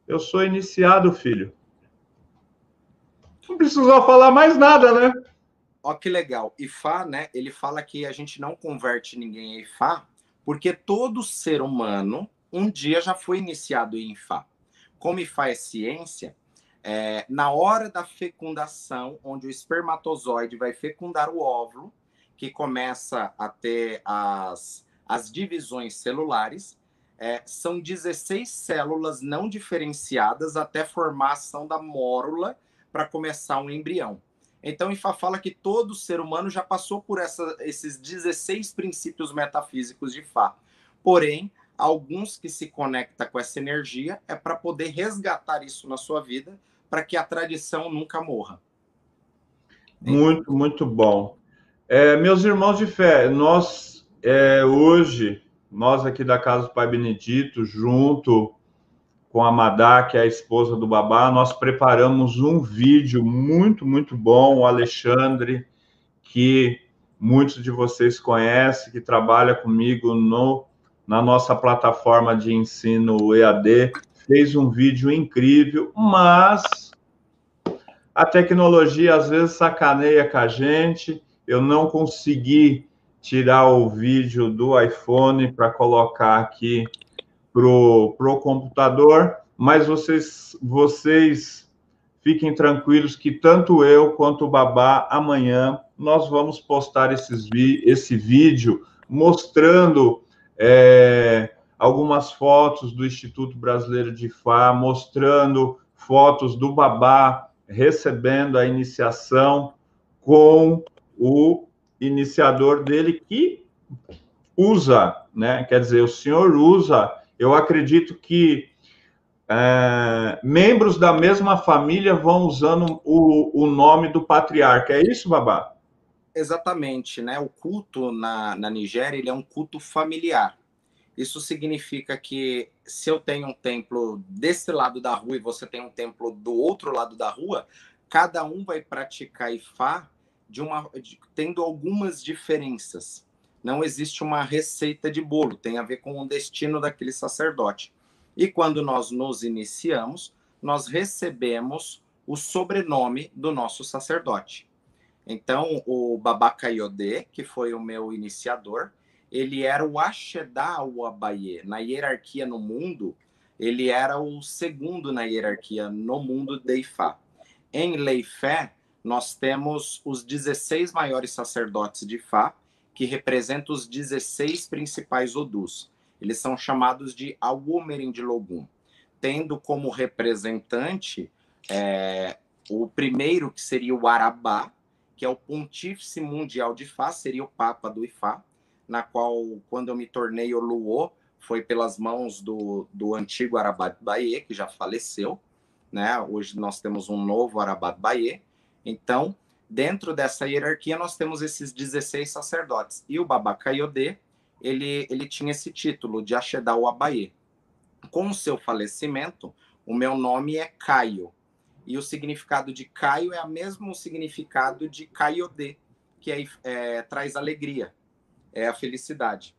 Eu sou iniciado, filho. Não precisou falar mais nada, né? Ó, que legal. Ifá, né? Ele fala que a gente não converte ninguém em Ifá, porque todo ser humano um dia já foi iniciado em Ifá. Como Ifá é ciência, é, na hora da fecundação, onde o espermatozoide vai fecundar o óvulo, que começa a ter as, as divisões celulares, é, são 16 células não diferenciadas até formação da mórula para começar um embrião. Então, Ifá fala que todo ser humano já passou por essa, esses 16 princípios metafísicos de Ifá. Porém, alguns que se conectam com essa energia é para poder resgatar isso na sua vida para que a tradição nunca morra. Muito, muito bom. É, meus irmãos de fé, nós é, hoje, nós aqui da Casa do Pai Benedito, junto com a Madá, que é a esposa do Babá, nós preparamos um vídeo muito, muito bom. O Alexandre, que muitos de vocês conhecem, que trabalha comigo no, na nossa plataforma de ensino EAD, fez um vídeo incrível, mas a tecnologia às vezes sacaneia com a gente. Eu não consegui tirar o vídeo do iPhone para colocar aqui pro pro computador, mas vocês vocês fiquem tranquilos que tanto eu quanto o Babá amanhã nós vamos postar esses vi esse vídeo mostrando é, algumas fotos do Instituto Brasileiro de Fá, mostrando fotos do Babá recebendo a iniciação com o iniciador dele que usa, né? Quer dizer, o senhor usa. Eu acredito que é, membros da mesma família vão usando o, o nome do patriarca. É isso, Babá? Exatamente, né? O culto na, na Nigéria ele é um culto familiar. Isso significa que se eu tenho um templo desse lado da rua e você tem um templo do outro lado da rua, cada um vai praticar Ifá de uma, de, tendo algumas diferenças. Não existe uma receita de bolo, tem a ver com o destino daquele sacerdote. E quando nós nos iniciamos, nós recebemos o sobrenome do nosso sacerdote. Então, o Babacaiodê, que foi o meu iniciador, ele era o Ashedá Abaye. Na hierarquia no mundo, ele era o segundo na hierarquia no mundo de Ifá. Em Leifé, nós temos os 16 maiores sacerdotes de Ifá, que representam os 16 principais Odus. Eles são chamados de Awomerin de Logum, tendo como representante é, o primeiro, que seria o Arabá, que é o pontífice mundial de Ifá, seria o Papa do Ifá, na qual, quando eu me tornei o Luô, foi pelas mãos do, do antigo Arabat Baie, que já faleceu. Né? Hoje nós temos um novo Arabat Baie. Então, dentro dessa hierarquia, nós temos esses 16 sacerdotes. E o Babacaiodê, ele, ele tinha esse título de Axedau Abaye. Com o seu falecimento, o meu nome é Caio. E o significado de Caio é o mesmo significado de Caiodê, que é, é, traz alegria é a felicidade.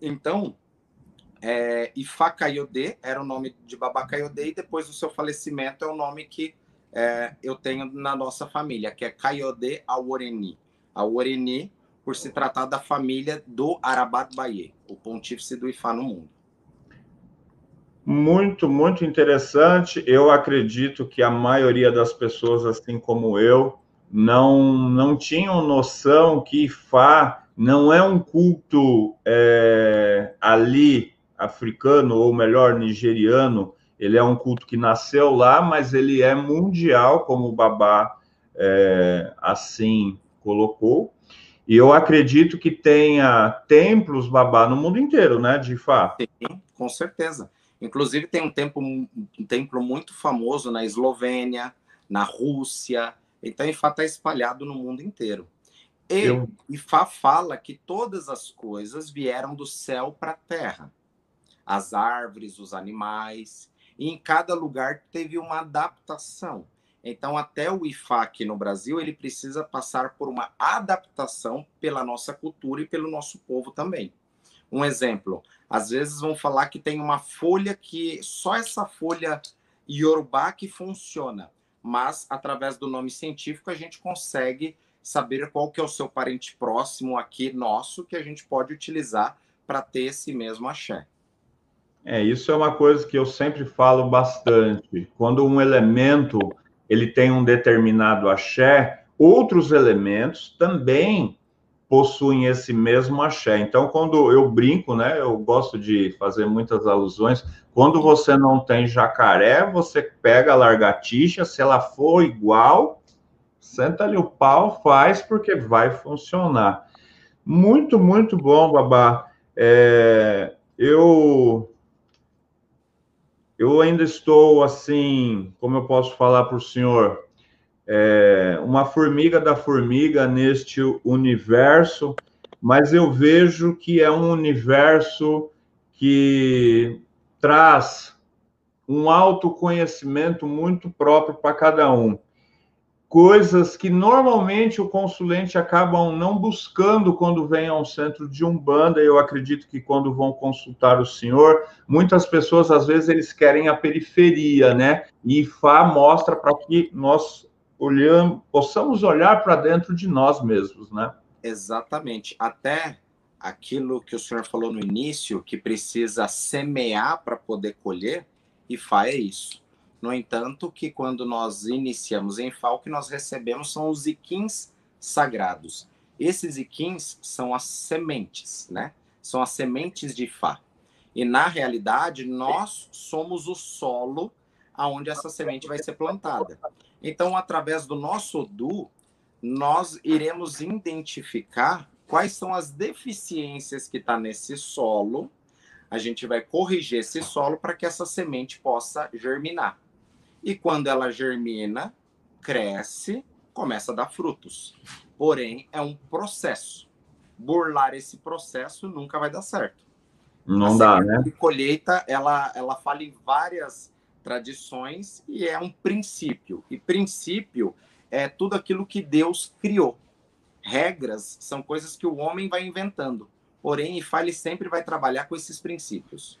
Então, é, Ifá era o nome de Babá Kayode, e depois do seu falecimento é o nome que é, eu tenho na nossa família, que é Kayode Aworeni. Aworeni, por se tratar da família do Arabat Baye, o pontífice do Ifá no mundo. Muito, muito interessante. Eu acredito que a maioria das pessoas, assim como eu, não, não tinham noção que Ifá não é um culto é, ali africano, ou melhor, nigeriano, ele é um culto que nasceu lá, mas ele é mundial, como o Babá é, assim colocou. E eu acredito que tenha templos, babá, no mundo inteiro, né, de fato. Sim, com certeza. Inclusive, tem um, tempo, um templo muito famoso na Eslovênia, na Rússia. Então, Ifá está espalhado no mundo inteiro. E eu... Ifá fala que todas as coisas vieram do céu para a terra. As árvores, os animais. E em cada lugar teve uma adaptação. Então, até o IFA aqui no Brasil, ele precisa passar por uma adaptação pela nossa cultura e pelo nosso povo também. Um exemplo, às vezes vão falar que tem uma folha que só essa folha Yorubá que funciona, mas através do nome científico a gente consegue saber qual que é o seu parente próximo aqui nosso que a gente pode utilizar para ter esse mesmo axé. É, isso é uma coisa que eu sempre falo bastante. Quando um elemento ele tem um determinado axé, outros elementos também possuem esse mesmo axé. Então, quando eu brinco, né, eu gosto de fazer muitas alusões. Quando você não tem jacaré, você pega a largatixa, se ela for igual, senta ali o pau, faz, porque vai funcionar. Muito, muito bom, Babá. É, eu eu ainda estou assim, como eu posso falar para o senhor, é, uma formiga da formiga neste universo, mas eu vejo que é um universo que traz um autoconhecimento muito próprio para cada um coisas que normalmente o consulente acabam não buscando quando vem a um centro de umbanda. Eu acredito que quando vão consultar o senhor, muitas pessoas às vezes eles querem a periferia, né? E Fá mostra para que nós olhamos, possamos olhar para dentro de nós mesmos, né? Exatamente. Até aquilo que o senhor falou no início, que precisa semear para poder colher, e Fá é isso no entanto, que quando nós iniciamos em Fá, o que nós recebemos são os iquins sagrados. Esses iquins são as sementes, né? São as sementes de Fá. E na realidade, nós somos o solo aonde essa semente vai ser plantada. Então, através do nosso Odu, nós iremos identificar quais são as deficiências que está nesse solo. A gente vai corrigir esse solo para que essa semente possa germinar. E quando ela germina, cresce, começa a dar frutos. Porém, é um processo. Burlar esse processo nunca vai dar certo. Não a dá, né? A colheita, ela, ela fala em várias tradições e é um princípio. E princípio é tudo aquilo que Deus criou. Regras são coisas que o homem vai inventando. Porém, Ifale sempre vai trabalhar com esses princípios.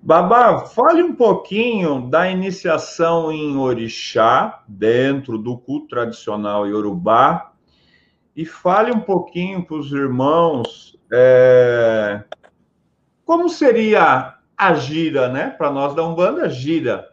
Babá, fale um pouquinho da iniciação em orixá, dentro do culto tradicional iorubá, e fale um pouquinho para os irmãos é, como seria a gira, né? Para nós da Umbanda, gira.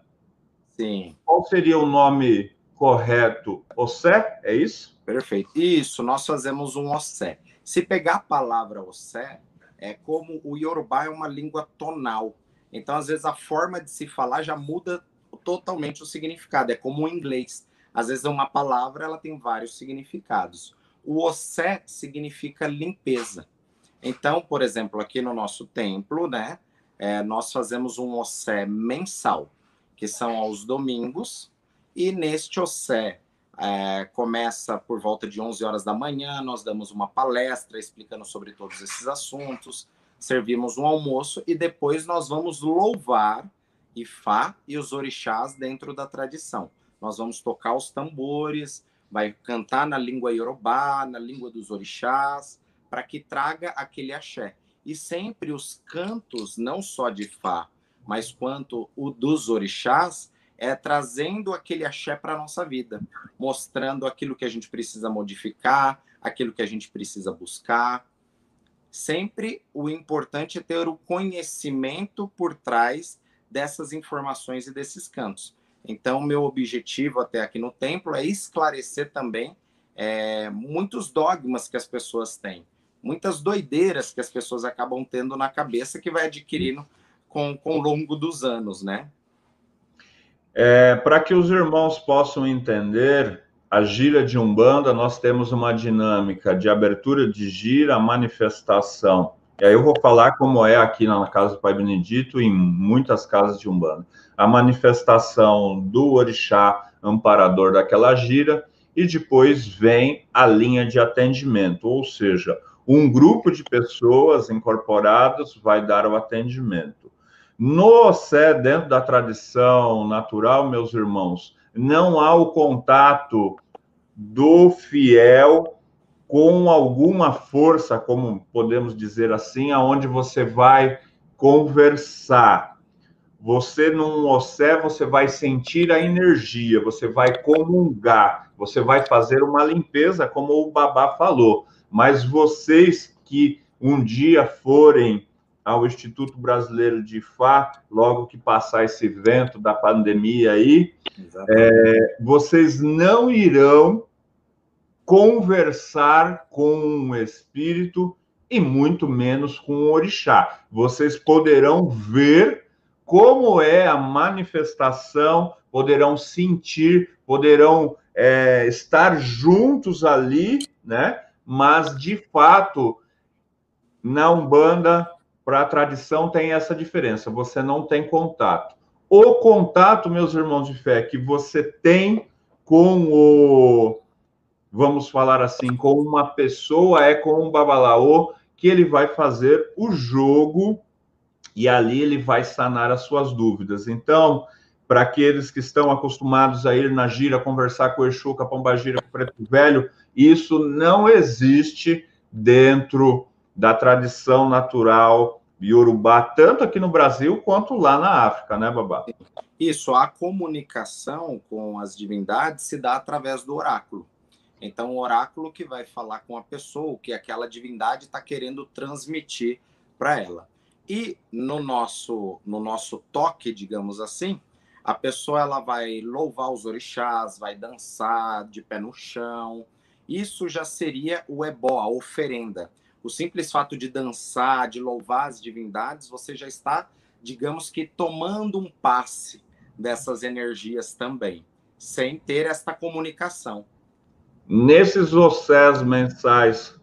Sim. Qual seria o nome correto? Ossé, é isso? Perfeito. Isso, nós fazemos um ossé. Se pegar a palavra ossé, é como o iorubá é uma língua tonal. Então, às vezes, a forma de se falar já muda totalmente o significado. É como o inglês. Às vezes, uma palavra ela tem vários significados. O ossé significa limpeza. Então, por exemplo, aqui no nosso templo, né, é, nós fazemos um ossé mensal, que são aos domingos, e neste ossé é, começa por volta de 11 horas da manhã, nós damos uma palestra explicando sobre todos esses assuntos, servimos um almoço e depois nós vamos louvar Ifá e os orixás dentro da tradição. Nós vamos tocar os tambores, vai cantar na língua iorubá, na língua dos orixás, para que traga aquele axé. E sempre os cantos, não só de Fá, mas quanto o dos orixás, é trazendo aquele axé para a nossa vida, mostrando aquilo que a gente precisa modificar, aquilo que a gente precisa buscar, sempre o importante é ter o conhecimento por trás dessas informações e desses cantos. Então, meu objetivo até aqui no templo é esclarecer também é, muitos dogmas que as pessoas têm, muitas doideiras que as pessoas acabam tendo na cabeça que vai adquirindo com, com o longo dos anos, né? É, Para que os irmãos possam entender, a gira de Umbanda, nós temos uma dinâmica de abertura de gira, manifestação. E aí eu vou falar como é aqui na Casa do Pai Benedito e em muitas casas de Umbanda. A manifestação do orixá amparador daquela gira e depois vem a linha de atendimento, ou seja, um grupo de pessoas incorporadas vai dar o atendimento. No Sé, dentro da tradição natural, meus irmãos, não há o contato do fiel com alguma força, como podemos dizer assim, aonde você vai conversar. Você num ossé, você vai sentir a energia, você vai comungar, você vai fazer uma limpeza, como o Babá falou. Mas vocês que um dia forem ao Instituto Brasileiro de Fá, logo que passar esse vento da pandemia aí, é, vocês não irão conversar com um espírito e muito menos com um orixá. Vocês poderão ver como é a manifestação, poderão sentir, poderão é, estar juntos ali, né? Mas de fato, na Umbanda para a tradição tem essa diferença, você não tem contato. O contato, meus irmãos de fé, que você tem com o, vamos falar assim, com uma pessoa, é com um babalaô, que ele vai fazer o jogo e ali ele vai sanar as suas dúvidas. Então, para aqueles que estão acostumados a ir na gira, conversar com o Exu, com a Pombagira, com o Preto Velho, isso não existe dentro da tradição natural Yorubá, tanto aqui no Brasil quanto lá na África, né, Babá? Isso, a comunicação com as divindades se dá através do oráculo. Então, o oráculo que vai falar com a pessoa, o que aquela divindade está querendo transmitir para ela. E no nosso, no nosso toque, digamos assim, a pessoa ela vai louvar os orixás, vai dançar de pé no chão. Isso já seria o ebó, a oferenda o simples fato de dançar, de louvar as divindades, você já está, digamos que, tomando um passe dessas energias também, sem ter esta comunicação. Nesses ossés mensais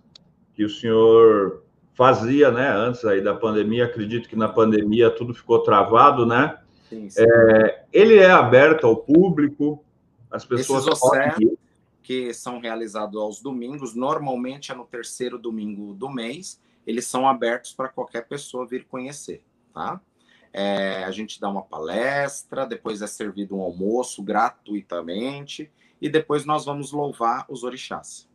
que o senhor fazia, né, antes aí da pandemia, acredito que na pandemia tudo ficou travado, né? Sim, sim. É, ele é aberto ao público, as pessoas Esses podem que são realizados aos domingos, normalmente é no terceiro domingo do mês, eles são abertos para qualquer pessoa vir conhecer, tá? É, a gente dá uma palestra, depois é servido um almoço gratuitamente, e depois nós vamos louvar os orixás.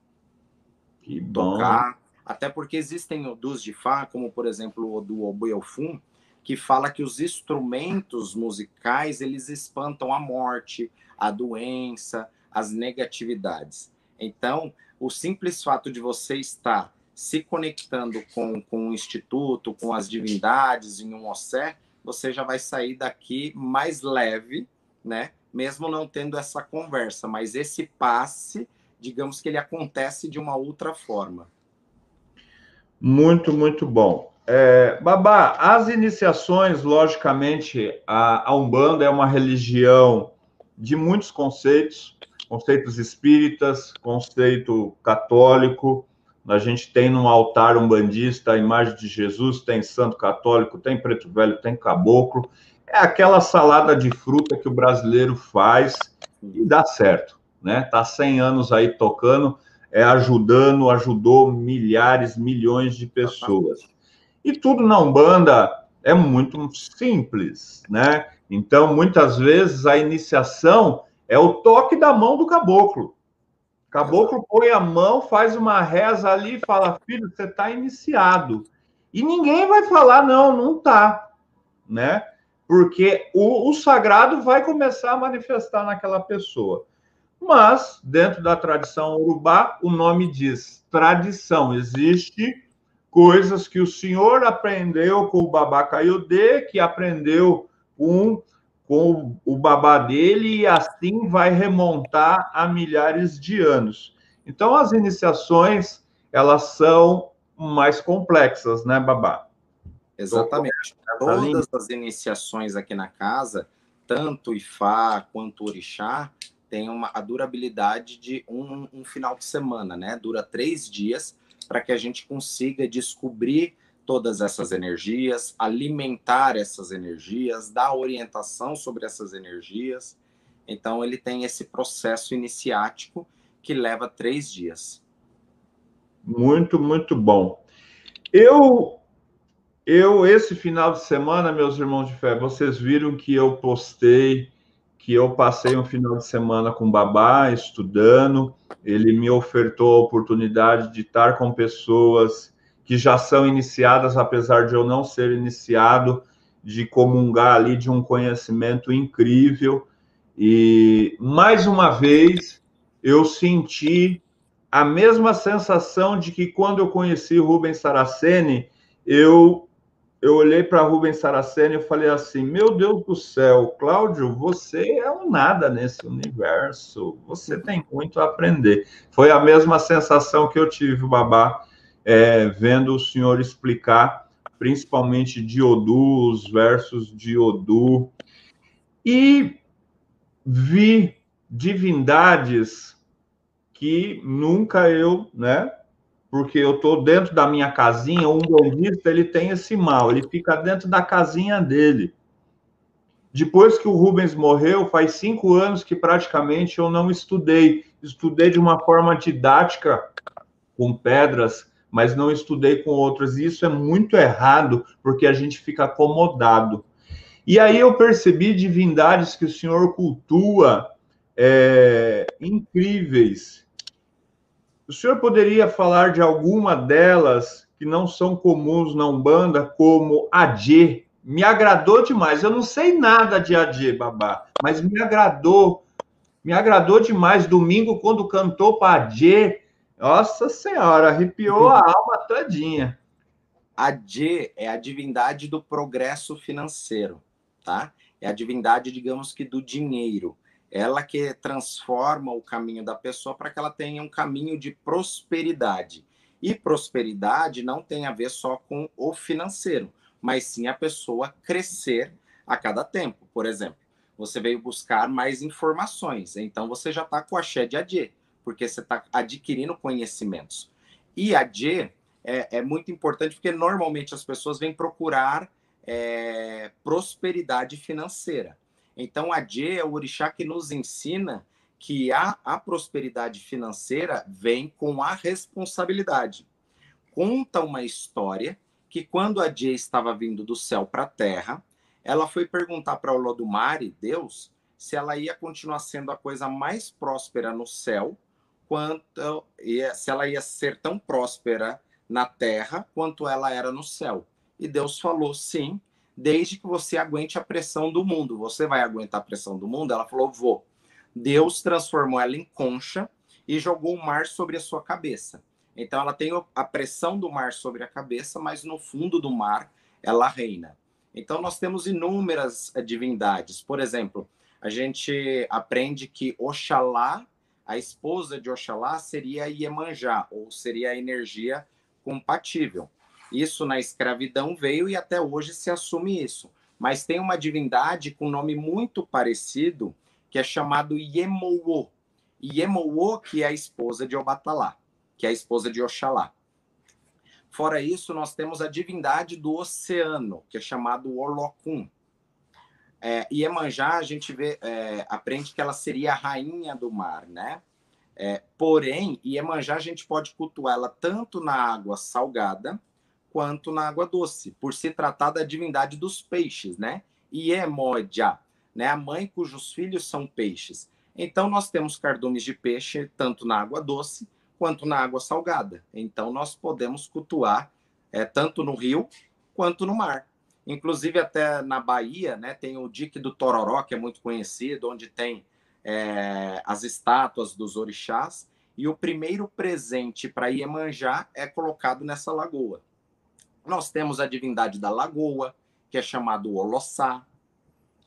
Que bom. Tocar, até porque existem odus de Fá, como por exemplo o do Obuiofum, que fala que os instrumentos musicais eles espantam a morte, a doença, as negatividades. Então, o simples fato de você estar se conectando com, com o instituto, com as divindades em um ossé, você já vai sair daqui mais leve, né? Mesmo não tendo essa conversa, mas esse passe, digamos que ele acontece de uma outra forma. Muito, muito bom. É, Babá, as iniciações, logicamente, a, a Umbanda é uma religião de muitos conceitos, conceitos espíritas, conceito católico. A gente tem no altar umbandista a imagem de Jesus, tem santo católico, tem preto velho, tem caboclo. É aquela salada de fruta que o brasileiro faz e dá certo, né? Tá 100 anos aí tocando, é ajudando, ajudou milhares, milhões de pessoas. E tudo na Umbanda é muito simples, né? Então, muitas vezes a iniciação é o toque da mão do caboclo. Caboclo põe a mão, faz uma reza ali e fala: Filho, você está iniciado. E ninguém vai falar: Não, não está. Né? Porque o, o sagrado vai começar a manifestar naquela pessoa. Mas, dentro da tradição urubá, o nome diz tradição. Existe coisas que o senhor aprendeu com o Babacaiodê, que aprendeu com com o babá dele e assim vai remontar a milhares de anos. Então as iniciações elas são mais complexas, né, babá? Exatamente. Todas as iniciações aqui na casa tanto Ifá quanto Orixá tem uma, a durabilidade de um, um final de semana, né? Dura três dias para que a gente consiga descobrir todas essas energias, alimentar essas energias, dar orientação sobre essas energias. Então, ele tem esse processo iniciático que leva três dias. Muito, muito bom. Eu, eu esse final de semana, meus irmãos de fé, vocês viram que eu postei que eu passei um final de semana com o babá estudando. Ele me ofertou a oportunidade de estar com pessoas que já são iniciadas, apesar de eu não ser iniciado, de comungar ali de um conhecimento incrível. E mais uma vez eu senti a mesma sensação de que quando eu conheci Rubens Saraceni, eu eu olhei para Rubens Saraceni e falei assim: Meu Deus do céu, Cláudio, você é um nada nesse universo, você tem muito a aprender. Foi a mesma sensação que eu tive, Babá, é, vendo o senhor explicar, principalmente de Odu, os versos de Odu, e vi divindades que nunca eu, né, porque eu estou dentro da minha casinha, um bombista, ele tem esse mal, ele fica dentro da casinha dele. Depois que o Rubens morreu, faz cinco anos que praticamente eu não estudei. Estudei de uma forma didática, com pedras, mas não estudei com outras. E isso é muito errado, porque a gente fica acomodado. E aí eu percebi divindades que o Senhor cultua é, incríveis, o senhor poderia falar de alguma delas que não são comuns na Umbanda, como Adê? Me agradou demais. Eu não sei nada de Adê, babá, mas me agradou. Me agradou demais. Domingo, quando cantou para Adê, nossa senhora, arrepiou a alma todinha. Adê é a divindade do progresso financeiro, tá? É a divindade, digamos que, do dinheiro ela que transforma o caminho da pessoa para que ela tenha um caminho de prosperidade. E prosperidade não tem a ver só com o financeiro, mas sim a pessoa crescer a cada tempo. Por exemplo, você veio buscar mais informações, então você já está com a axé de AD, porque você está adquirindo conhecimentos. E AD é, é muito importante porque normalmente as pessoas vêm procurar é, prosperidade financeira. Então, a Dje é o orixá que nos ensina que a, a prosperidade financeira vem com a responsabilidade. Conta uma história que quando a Dje estava vindo do céu para a terra, ela foi perguntar para o Lodumare, Deus, se ela ia continuar sendo a coisa mais próspera no céu, quanto se ela ia ser tão próspera na terra quanto ela era no céu. E Deus falou sim, desde que você aguente a pressão do mundo. Você vai aguentar a pressão do mundo? Ela falou, vou. Deus transformou ela em concha e jogou o mar sobre a sua cabeça. Então ela tem a pressão do mar sobre a cabeça, mas no fundo do mar ela reina. Então nós temos inúmeras eh, divindades. Por exemplo, a gente aprende que Oxalá, a esposa de Oxalá, seria Iemanjá, ou seria a energia compatível. Isso na escravidão veio e até hoje se assume isso. Mas tem uma divindade com nome muito parecido que é chamado Yemowo. Yemowo, que é a esposa de Obatalá, que é a esposa de Oxalá. Fora isso, nós temos a divindade do oceano, que é chamado Olokun. É, Iemanjá, a gente vê, é, aprende que ela seria a rainha do mar, né? É, porém, Iemanjá a gente pode cultuar ela tanto na água salgada, quanto na água doce, por se tratar da divindade dos peixes, né? Iemoja, né? A mãe cujos filhos são peixes. Então nós temos cardumes de peixe tanto na água doce quanto na água salgada. Então nós podemos cultuar é, tanto no rio quanto no mar. Inclusive até na Bahia, né? Tem o dique do Tororó que é muito conhecido, onde tem é, as estátuas dos orixás. E o primeiro presente para Iemanjá é colocado nessa lagoa. Nós temos a divindade da lagoa, que é chamado Olossá.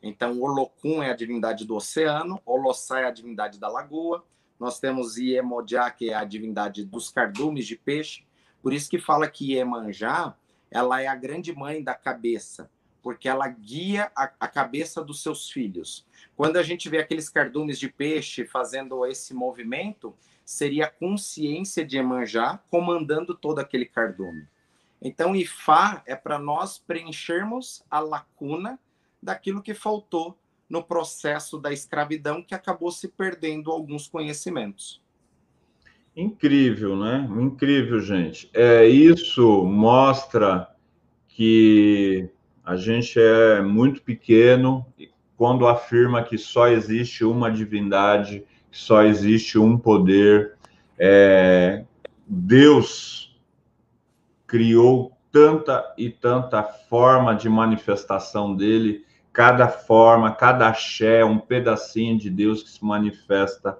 Então, Olokun é a divindade do oceano, Olossá é a divindade da lagoa. Nós temos Iemonjá, que é a divindade dos cardumes de peixe. Por isso que fala que Iemanjá, ela é a grande mãe da cabeça, porque ela guia a, a, cabeça dos seus filhos. Quando a gente vê aqueles cardumes de peixe fazendo esse movimento, seria a consciência de Emanjá comandando todo aquele cardume. Então, Ifá é para nós preenchermos a lacuna daquilo que faltou no processo da escravidão, que acabou se perdendo alguns conhecimentos. Incrível, né? Incrível, gente. É, isso mostra que a gente é muito pequeno quando afirma que só existe uma divindade, que só existe um poder. É, Deus criou tanta e tanta forma de manifestação dele, cada forma, cada axé, um pedacinho de Deus que se manifesta.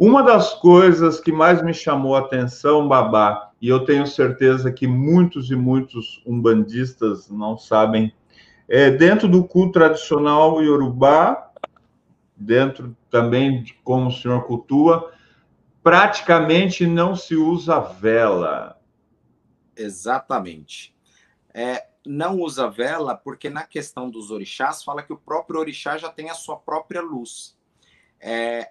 Uma das coisas que mais me chamou a atenção, Babá, e eu tenho certeza que muitos e muitos umbandistas não sabem, é dentro do culto tradicional iorubá, dentro também de como o senhor cultua, praticamente não se usa vela. Exatamente. É, não usa vela porque na questão dos orixás fala que o próprio orixá já tem a sua própria luz. É,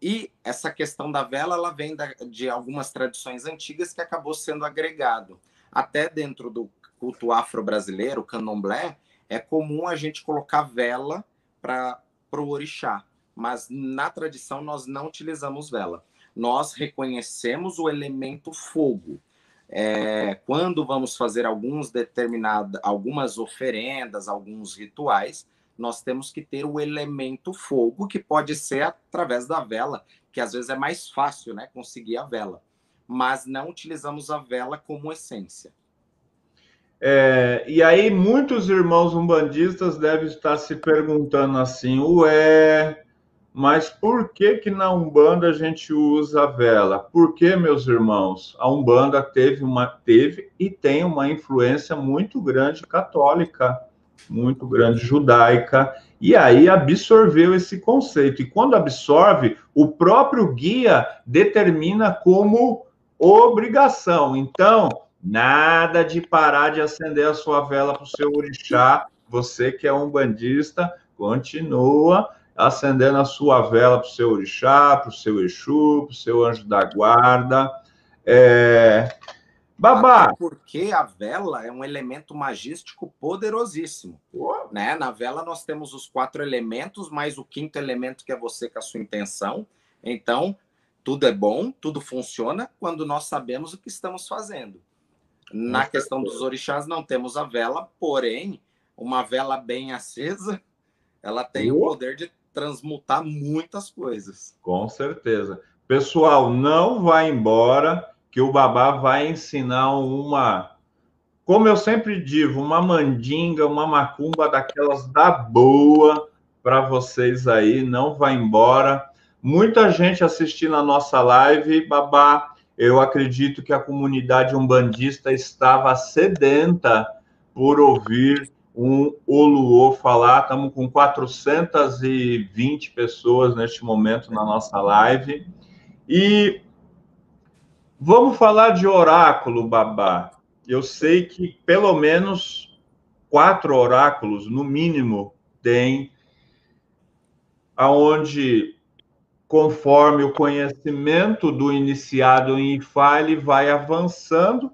e essa questão da vela, ela vem da, de algumas tradições antigas que acabou sendo agregado. Até dentro do culto afro-brasileiro, candomblé, é comum a gente colocar vela para o orixá. Mas na tradição nós não utilizamos vela. Nós reconhecemos o elemento fogo. É, quando vamos fazer alguns determinadas, algumas oferendas, alguns rituais, nós temos que ter o elemento fogo, que pode ser através da vela, que às vezes é mais fácil né, conseguir a vela, mas não utilizamos a vela como essência. É, e aí, muitos irmãos umbandistas devem estar se perguntando assim: ué, mas por que que na Umbanda a gente usa a vela? Porque, meus irmãos, a Umbanda teve uma teve e tem uma influência muito grande católica muito grande judaica, e aí absorveu esse conceito. E quando absorve, o próprio guia determina como obrigação. Então, nada de parar de acender a sua vela para o seu orixá. Você que é um bandista, continua acendendo a sua vela para o seu orixá, para o seu Exu, para o seu anjo da guarda. É, Babá. Até porque a vela é um elemento magístico poderosíssimo. Né? Na vela nós temos os quatro elementos, mais o quinto elemento que é você com a sua intenção. Então, tudo é bom, tudo funciona quando nós sabemos o que estamos fazendo. Na questão dos orixás, não temos a vela, porém, uma vela bem acesa, ela tem o poder de transmutar muitas coisas. Com certeza. Pessoal, não vá embora que o babá vai ensinar uma, como eu sempre digo, uma mandinga, uma macumba daquelas da boa para vocês aí, não vai embora. Muita gente assistindo a nossa live, babá. Eu acredito que a comunidade umbandista estava sedenta por ouvir um Oluô falar. Estamos com 420 pessoas neste momento na nossa live. E Vamos falar de oráculo, babá. Eu sei que pelo menos quatro oráculos, no mínimo, tem aonde conforme o conhecimento do iniciado em Ifá, ele vai avançando,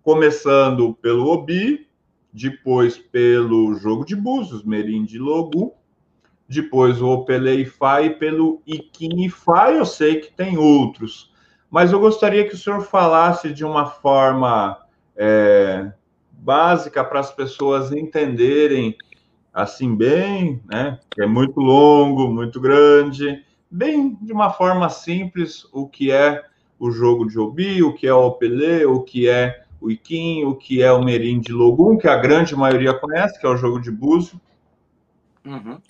começando pelo Obi, depois pelo jogo de búzios, Merim de Logu, depois o Opele Ifá e pelo Ikin Ifá, eu sei que tem outros mas eu gostaria que o senhor falasse de uma forma é, básica para as pessoas entenderem, assim, bem, né? Que é muito longo, muito grande, bem de uma forma simples, o que é o jogo de Obi, o que é o Opelê, o que é o Iquim, o que é o Merim de Logum, que a grande maioria conhece, que é o jogo de Búzio. Uhum.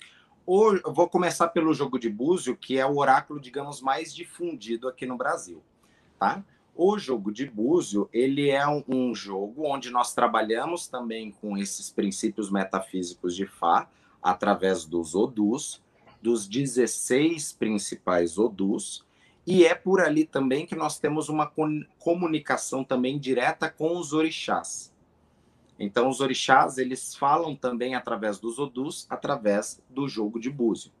Vou começar pelo jogo de Búzio, que é o oráculo, digamos, mais difundido aqui no Brasil tá? O jogo de Búzio, ele é um, um, jogo onde nós trabalhamos também com esses princípios metafísicos de Fá, através dos Odus, dos 16 principais Odus, e é por ali também que nós temos uma comunicação também direta com os orixás. Então, os orixás, eles falam também através dos odus, através do jogo de búzio.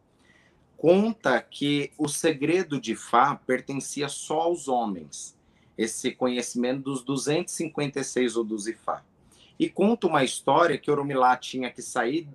Conta que o segredo de Fá pertencia só aos homens, esse conhecimento dos 256 odus e Fá. E conta uma história que Oromilá tinha que sair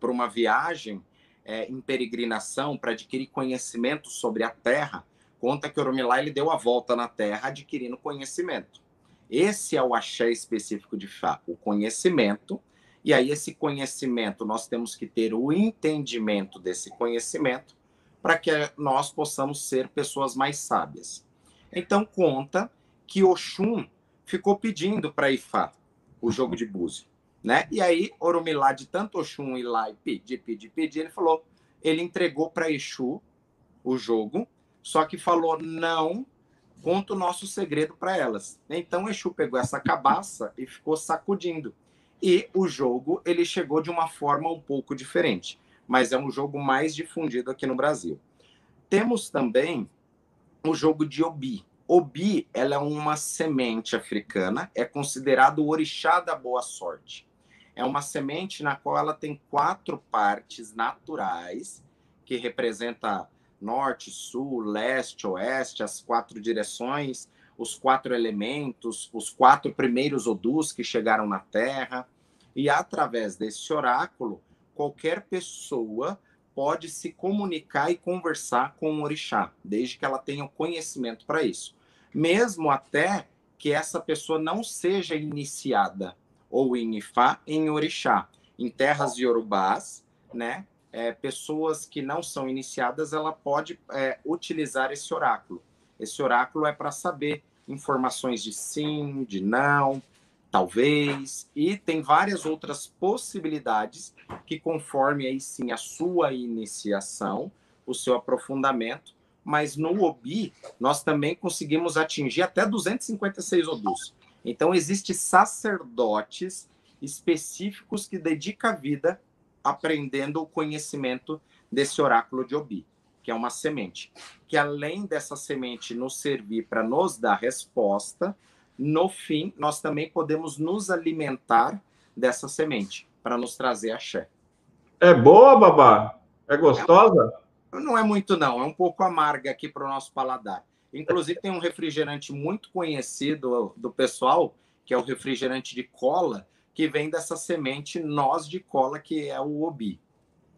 para uma viagem é, em peregrinação para adquirir conhecimento sobre a Terra. Conta que Oromilá ele deu a volta na Terra adquirindo conhecimento. Esse é o axé específico de Fá, o conhecimento. E aí, esse conhecimento, nós temos que ter o entendimento desse conhecimento para que nós possamos ser pessoas mais sábias. Então, conta que Oxum ficou pedindo para Ifá o jogo de búzio, né? E aí, Oromilá, de tanto Oxum ir lá e pedir, pedir, pedir, ele falou, ele entregou para Exu o jogo, só que falou não conta o nosso segredo para elas. Então Exu pegou essa cabaça e ficou sacudindo. E o jogo ele chegou de uma forma um pouco diferente, mas é um jogo mais difundido aqui no Brasil. Temos também o jogo de Obi. Obi ela é uma semente africana, é considerado o orixá da boa sorte. É uma semente na qual ela tem quatro partes naturais que representa norte, sul, leste, oeste, as quatro direções, os quatro elementos, os quatro primeiros odus que chegaram na Terra. E através desse oráculo, qualquer pessoa pode se comunicar e conversar com o orixá, desde que ela tenha o conhecimento para isso. Mesmo até que essa pessoa não seja iniciada ou em Ifá, em orixá. Em terras iorubás, né, é, pessoas que não são iniciadas, ela pode é, utilizar esse oráculo. Esse oráculo é para saber informações de sim, de não, talvez, e tem várias outras possibilidades que, conforme aí sim a sua iniciação, o seu aprofundamento, mas no OBI nós também conseguimos atingir até 256 odus. Então, existem sacerdotes específicos que dedicam a vida aprendendo o conhecimento desse oráculo de Obi, que é uma semente. Que além dessa semente nos servir para nos dar resposta, no fim, nós também podemos nos alimentar dessa semente, para nos trazer axé. É boa, babá? É gostosa? Não é muito, não. É um pouco amarga aqui para o nosso paladar. Inclusive, tem um refrigerante muito conhecido do pessoal, que é o refrigerante de cola, que vem dessa semente noz de cola que é o obi.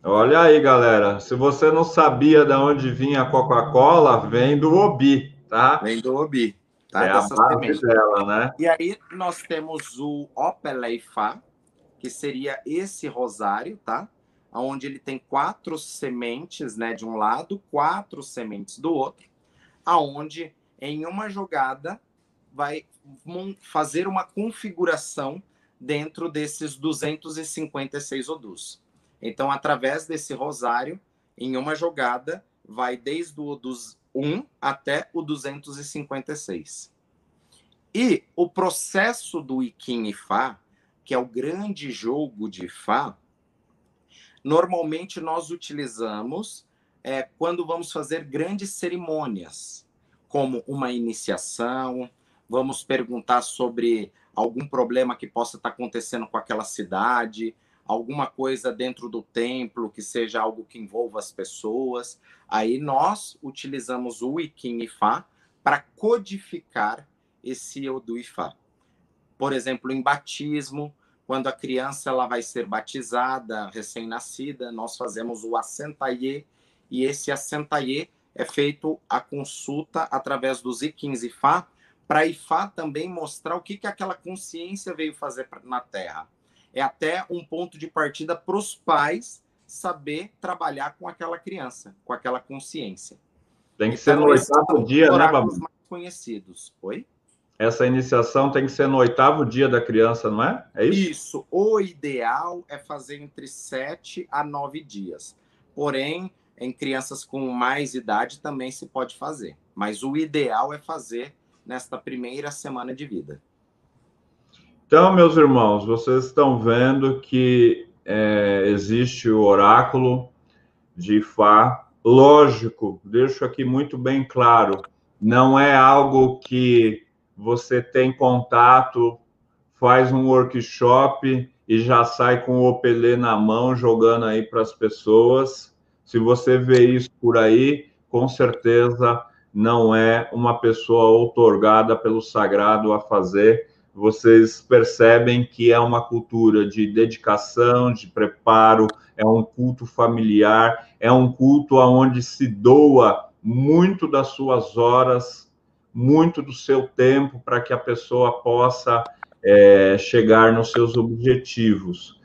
Olha aí, galera. Se você não sabia de onde vinha a Coca-Cola, vem do obi, tá? Vem do obi. Tá? É a dela, né? E aí nós temos o Opeleifá, que seria esse rosário, tá? Onde ele tem quatro sementes, né, de um lado, quatro sementes do outro, aonde em uma jogada vai fazer uma configuração dentro desses 256 odus. Então, através desse rosário, em uma jogada, vai desde o odus 1 até o 256. E o processo do Ikin e Fá, que é o grande jogo de Fá, normalmente nós utilizamos é, quando vamos fazer grandes cerimônias, como uma iniciação, vamos perguntar sobre algum problema que possa estar acontecendo com aquela cidade, alguma coisa dentro do templo que seja algo que envolva as pessoas. Aí nós utilizamos o Ikin Ifá para codificar esse Odu Ifá. Por exemplo, em batismo, quando a criança ela vai ser batizada, recém-nascida, nós fazemos o assentaie e esse assentaie é feito a consulta através dos Ikins Ifá para Ifá também mostrar o que, que aquela consciência veio fazer na Terra. É até um ponto de partida para os pais saber trabalhar com aquela criança, com aquela consciência. Tem que então, ser no oitavo dia, né, Babu? mais conhecidos. Oi? Essa iniciação tem que ser no oitavo dia da criança, não é? É isso? Isso. O ideal é fazer entre sete a nove dias. Porém, em crianças com mais idade também se pode fazer. Mas o ideal é fazer nesta primeira semana de vida. Então, meus irmãos, vocês estão vendo que é, existe o oráculo de Fá. Lógico, deixo aqui muito bem claro, não é algo que você tem contato faz um workshop e já sai com o Opelê na mão jogando aí para as pessoas. Se você vê isso por aí, com certeza não é uma pessoa outorgada pelo sagrado a fazer. Vocês percebem que é uma cultura de dedicação, de preparo, é um culto familiar, é um culto onde se doa muito das suas horas, muito do seu tempo para que a pessoa possa é, chegar nos seus objetivos.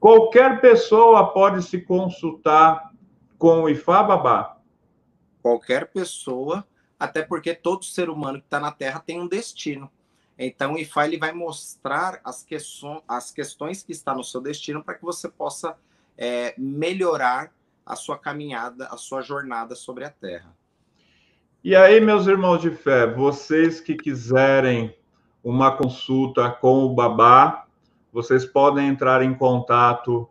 Qualquer pessoa pode se consultar com o IFA, Babá? Qualquer pessoa, até porque todo ser humano que está na Terra tem um destino. Então, o IFA ele vai mostrar as, questões, as questões que estão no seu destino para que você possa é, melhorar a sua caminhada, a sua jornada sobre a Terra. E aí, meus irmãos de fé, vocês que quiserem uma consulta com o babá, vocês podem entrar em contato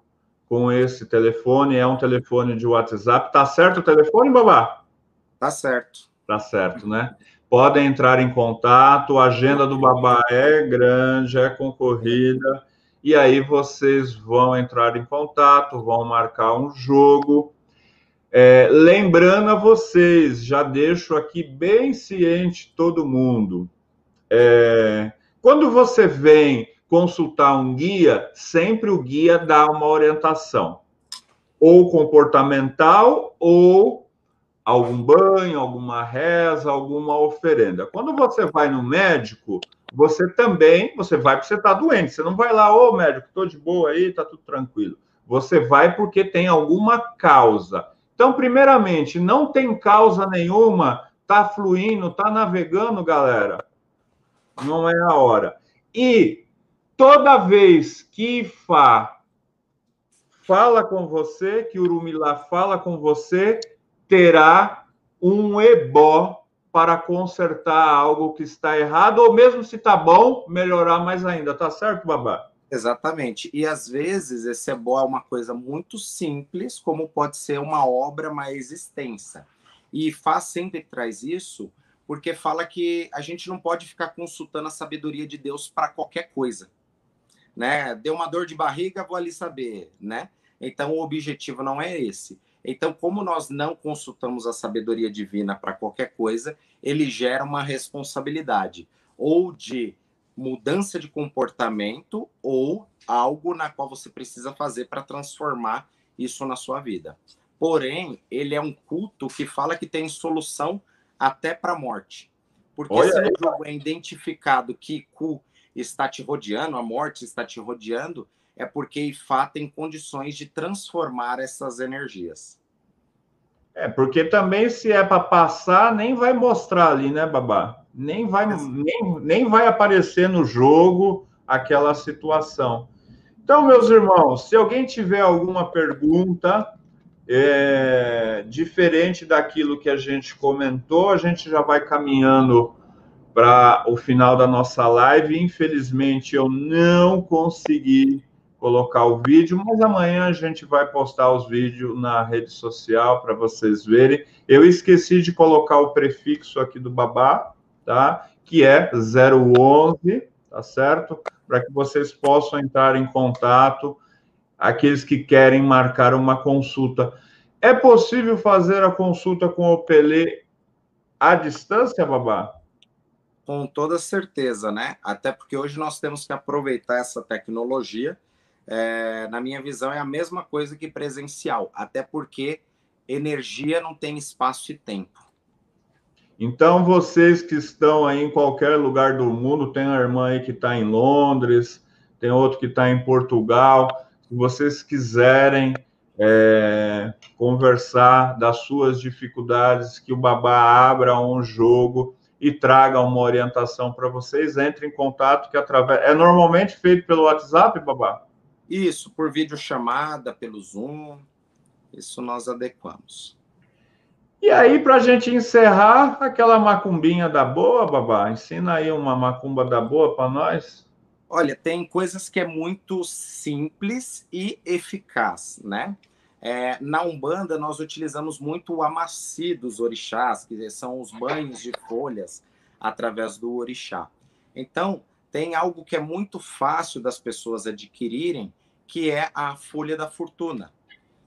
com esse telefone, é um telefone de WhatsApp. Tá certo o telefone, babá? Tá certo. Tá certo, né? Podem entrar em contato, a agenda do babá é grande, é concorrida, e aí vocês vão entrar em contato, vão marcar um jogo. É, lembrando a vocês, já deixo aqui bem ciente todo mundo, é, quando você vem consultar um guia, sempre o guia dá uma orientação, ou comportamental, ou algum banho, alguma reza, alguma oferenda. Quando você vai no médico, você também, você vai porque você está doente. Você não vai lá, ô médico, estou de boa aí, está tudo tranquilo. Você vai porque tem alguma causa. Então, primeiramente, não tem causa nenhuma, tá fluindo, tá navegando, galera não é a hora. E toda vez que Fá fala com você, que Urumilá fala com você, terá um ebó para consertar algo que está errado, ou mesmo se está bom, melhorar mais ainda. Tá certo, Babá? Exatamente. E às vezes esse ebó é uma coisa muito simples, como pode ser uma obra mais extensa. E Fá sempre traz isso porque fala que a gente não pode ficar consultando a sabedoria de Deus para qualquer coisa, né? Deu uma dor de barriga, vou ali saber, né? Então o objetivo não é esse. Então, como nós não consultamos a sabedoria divina para qualquer coisa, ele gera uma responsabilidade ou de mudança de comportamento ou algo na qual você precisa fazer para transformar isso na sua vida. Porém, ele é um culto que fala que tem solução até para a morte. Porque Olha se no jogo é identificado que Ku está te rodeando, a morte está te rodeando, é porque Ifá tem condições de transformar essas energias. É, porque também se é para passar, nem vai mostrar ali, né, Babá? Nem vai, nem, nem vai aparecer no jogo aquela situação. Então, meus irmãos, se alguém tiver alguma pergunta, é, diferente daquilo que a gente comentou, a gente já vai caminhando para o final da nossa live. Infelizmente, eu não consegui colocar o vídeo, mas amanhã a gente vai postar os vídeos na rede social para vocês verem. Eu esqueci de colocar o prefixo aqui do babá, tá? Que é 011, tá certo? Para que vocês possam entrar em contato aqueles que querem marcar uma consulta. É possível fazer a consulta com o Pelé à distância, Babá? Com toda certeza, né? Até porque hoje nós temos que aproveitar essa tecnologia. É, na minha visão, é a mesma coisa que presencial, até porque energia não tem espaço e tempo. Então, vocês que estão aí em qualquer lugar do mundo, tem a irmã aí que está em Londres, tem outro que está em Portugal, se vocês quiserem é, conversar das suas dificuldades, que o Babá abra um jogo e traga uma orientação para vocês, entre em contato que através. É normalmente feito pelo WhatsApp, Babá? Isso, por videochamada, pelo Zoom. Isso nós adequamos. E aí, para a gente encerrar, aquela macumbinha da boa, Babá, ensina aí uma macumba da boa para nós. Olha, tem coisas que é muito simples e eficaz, né? É, na Umbanda, nós utilizamos muito o amaci dos orixás, que são os banhos de folhas através do orixá. Então, tem algo que é muito fácil das pessoas adquirirem, que é a folha da fortuna.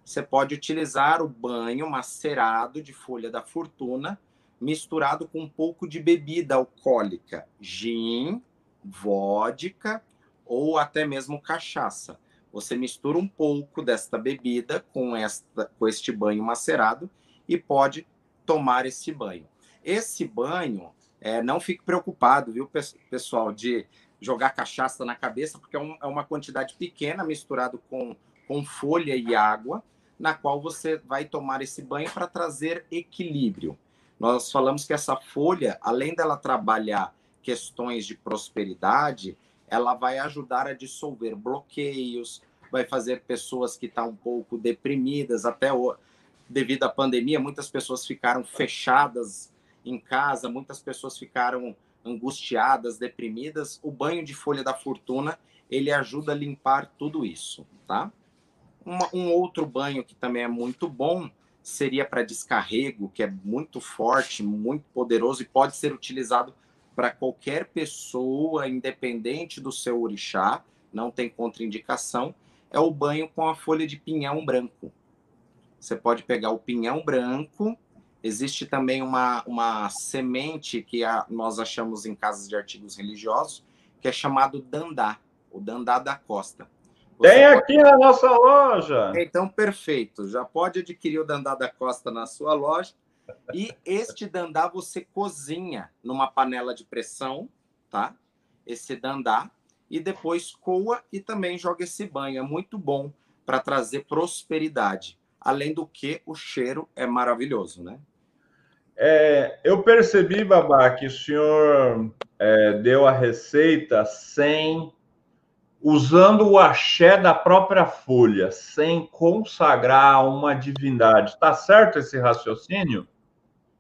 Você pode utilizar o banho macerado de folha da fortuna misturado com um pouco de bebida alcoólica, gin, vodka ou até mesmo cachaça. Você mistura um pouco desta bebida com, esta, com este banho macerado e pode tomar esse banho. Esse banho, é, não fique preocupado, viu, pessoal, de jogar cachaça na cabeça, porque é, um, é uma quantidade pequena misturado com, com folha e água, na qual você vai tomar esse banho para trazer equilíbrio. Nós falamos que essa folha, além dela trabalhar questões de prosperidade, ela vai ajudar a dissolver bloqueios, vai fazer pessoas que estão tá um pouco deprimidas, até o, devido à pandemia, muitas pessoas ficaram fechadas em casa, muitas pessoas ficaram angustiadas, deprimidas. O banho de folha da fortuna, ele ajuda a limpar tudo isso, tá? Uma, um outro banho que também é muito bom seria para descarrego, que é muito forte, muito poderoso e pode ser utilizado para qualquer pessoa, independente do seu orixá, não tem contraindicação, é o banho com a folha de pinhão branco. Você pode pegar o pinhão branco, existe também uma, uma semente que a, nós achamos em casas de artigos religiosos, que é chamado dandá, o dandá da costa. Você Tem pode... aqui na nossa loja. Então, perfeito. Já pode adquirir o Dandá da Costa na sua loja. E este dandá você cozinha numa panela de pressão, tá? Esse dandá. E depois coa e também joga esse banho. É muito bom para trazer prosperidade. Além do que, o cheiro é maravilhoso, né? É, eu percebi, Babá, que o senhor é, deu a receita sem usando o axé da própria folha, sem consagrar uma divindade. Está certo esse raciocínio?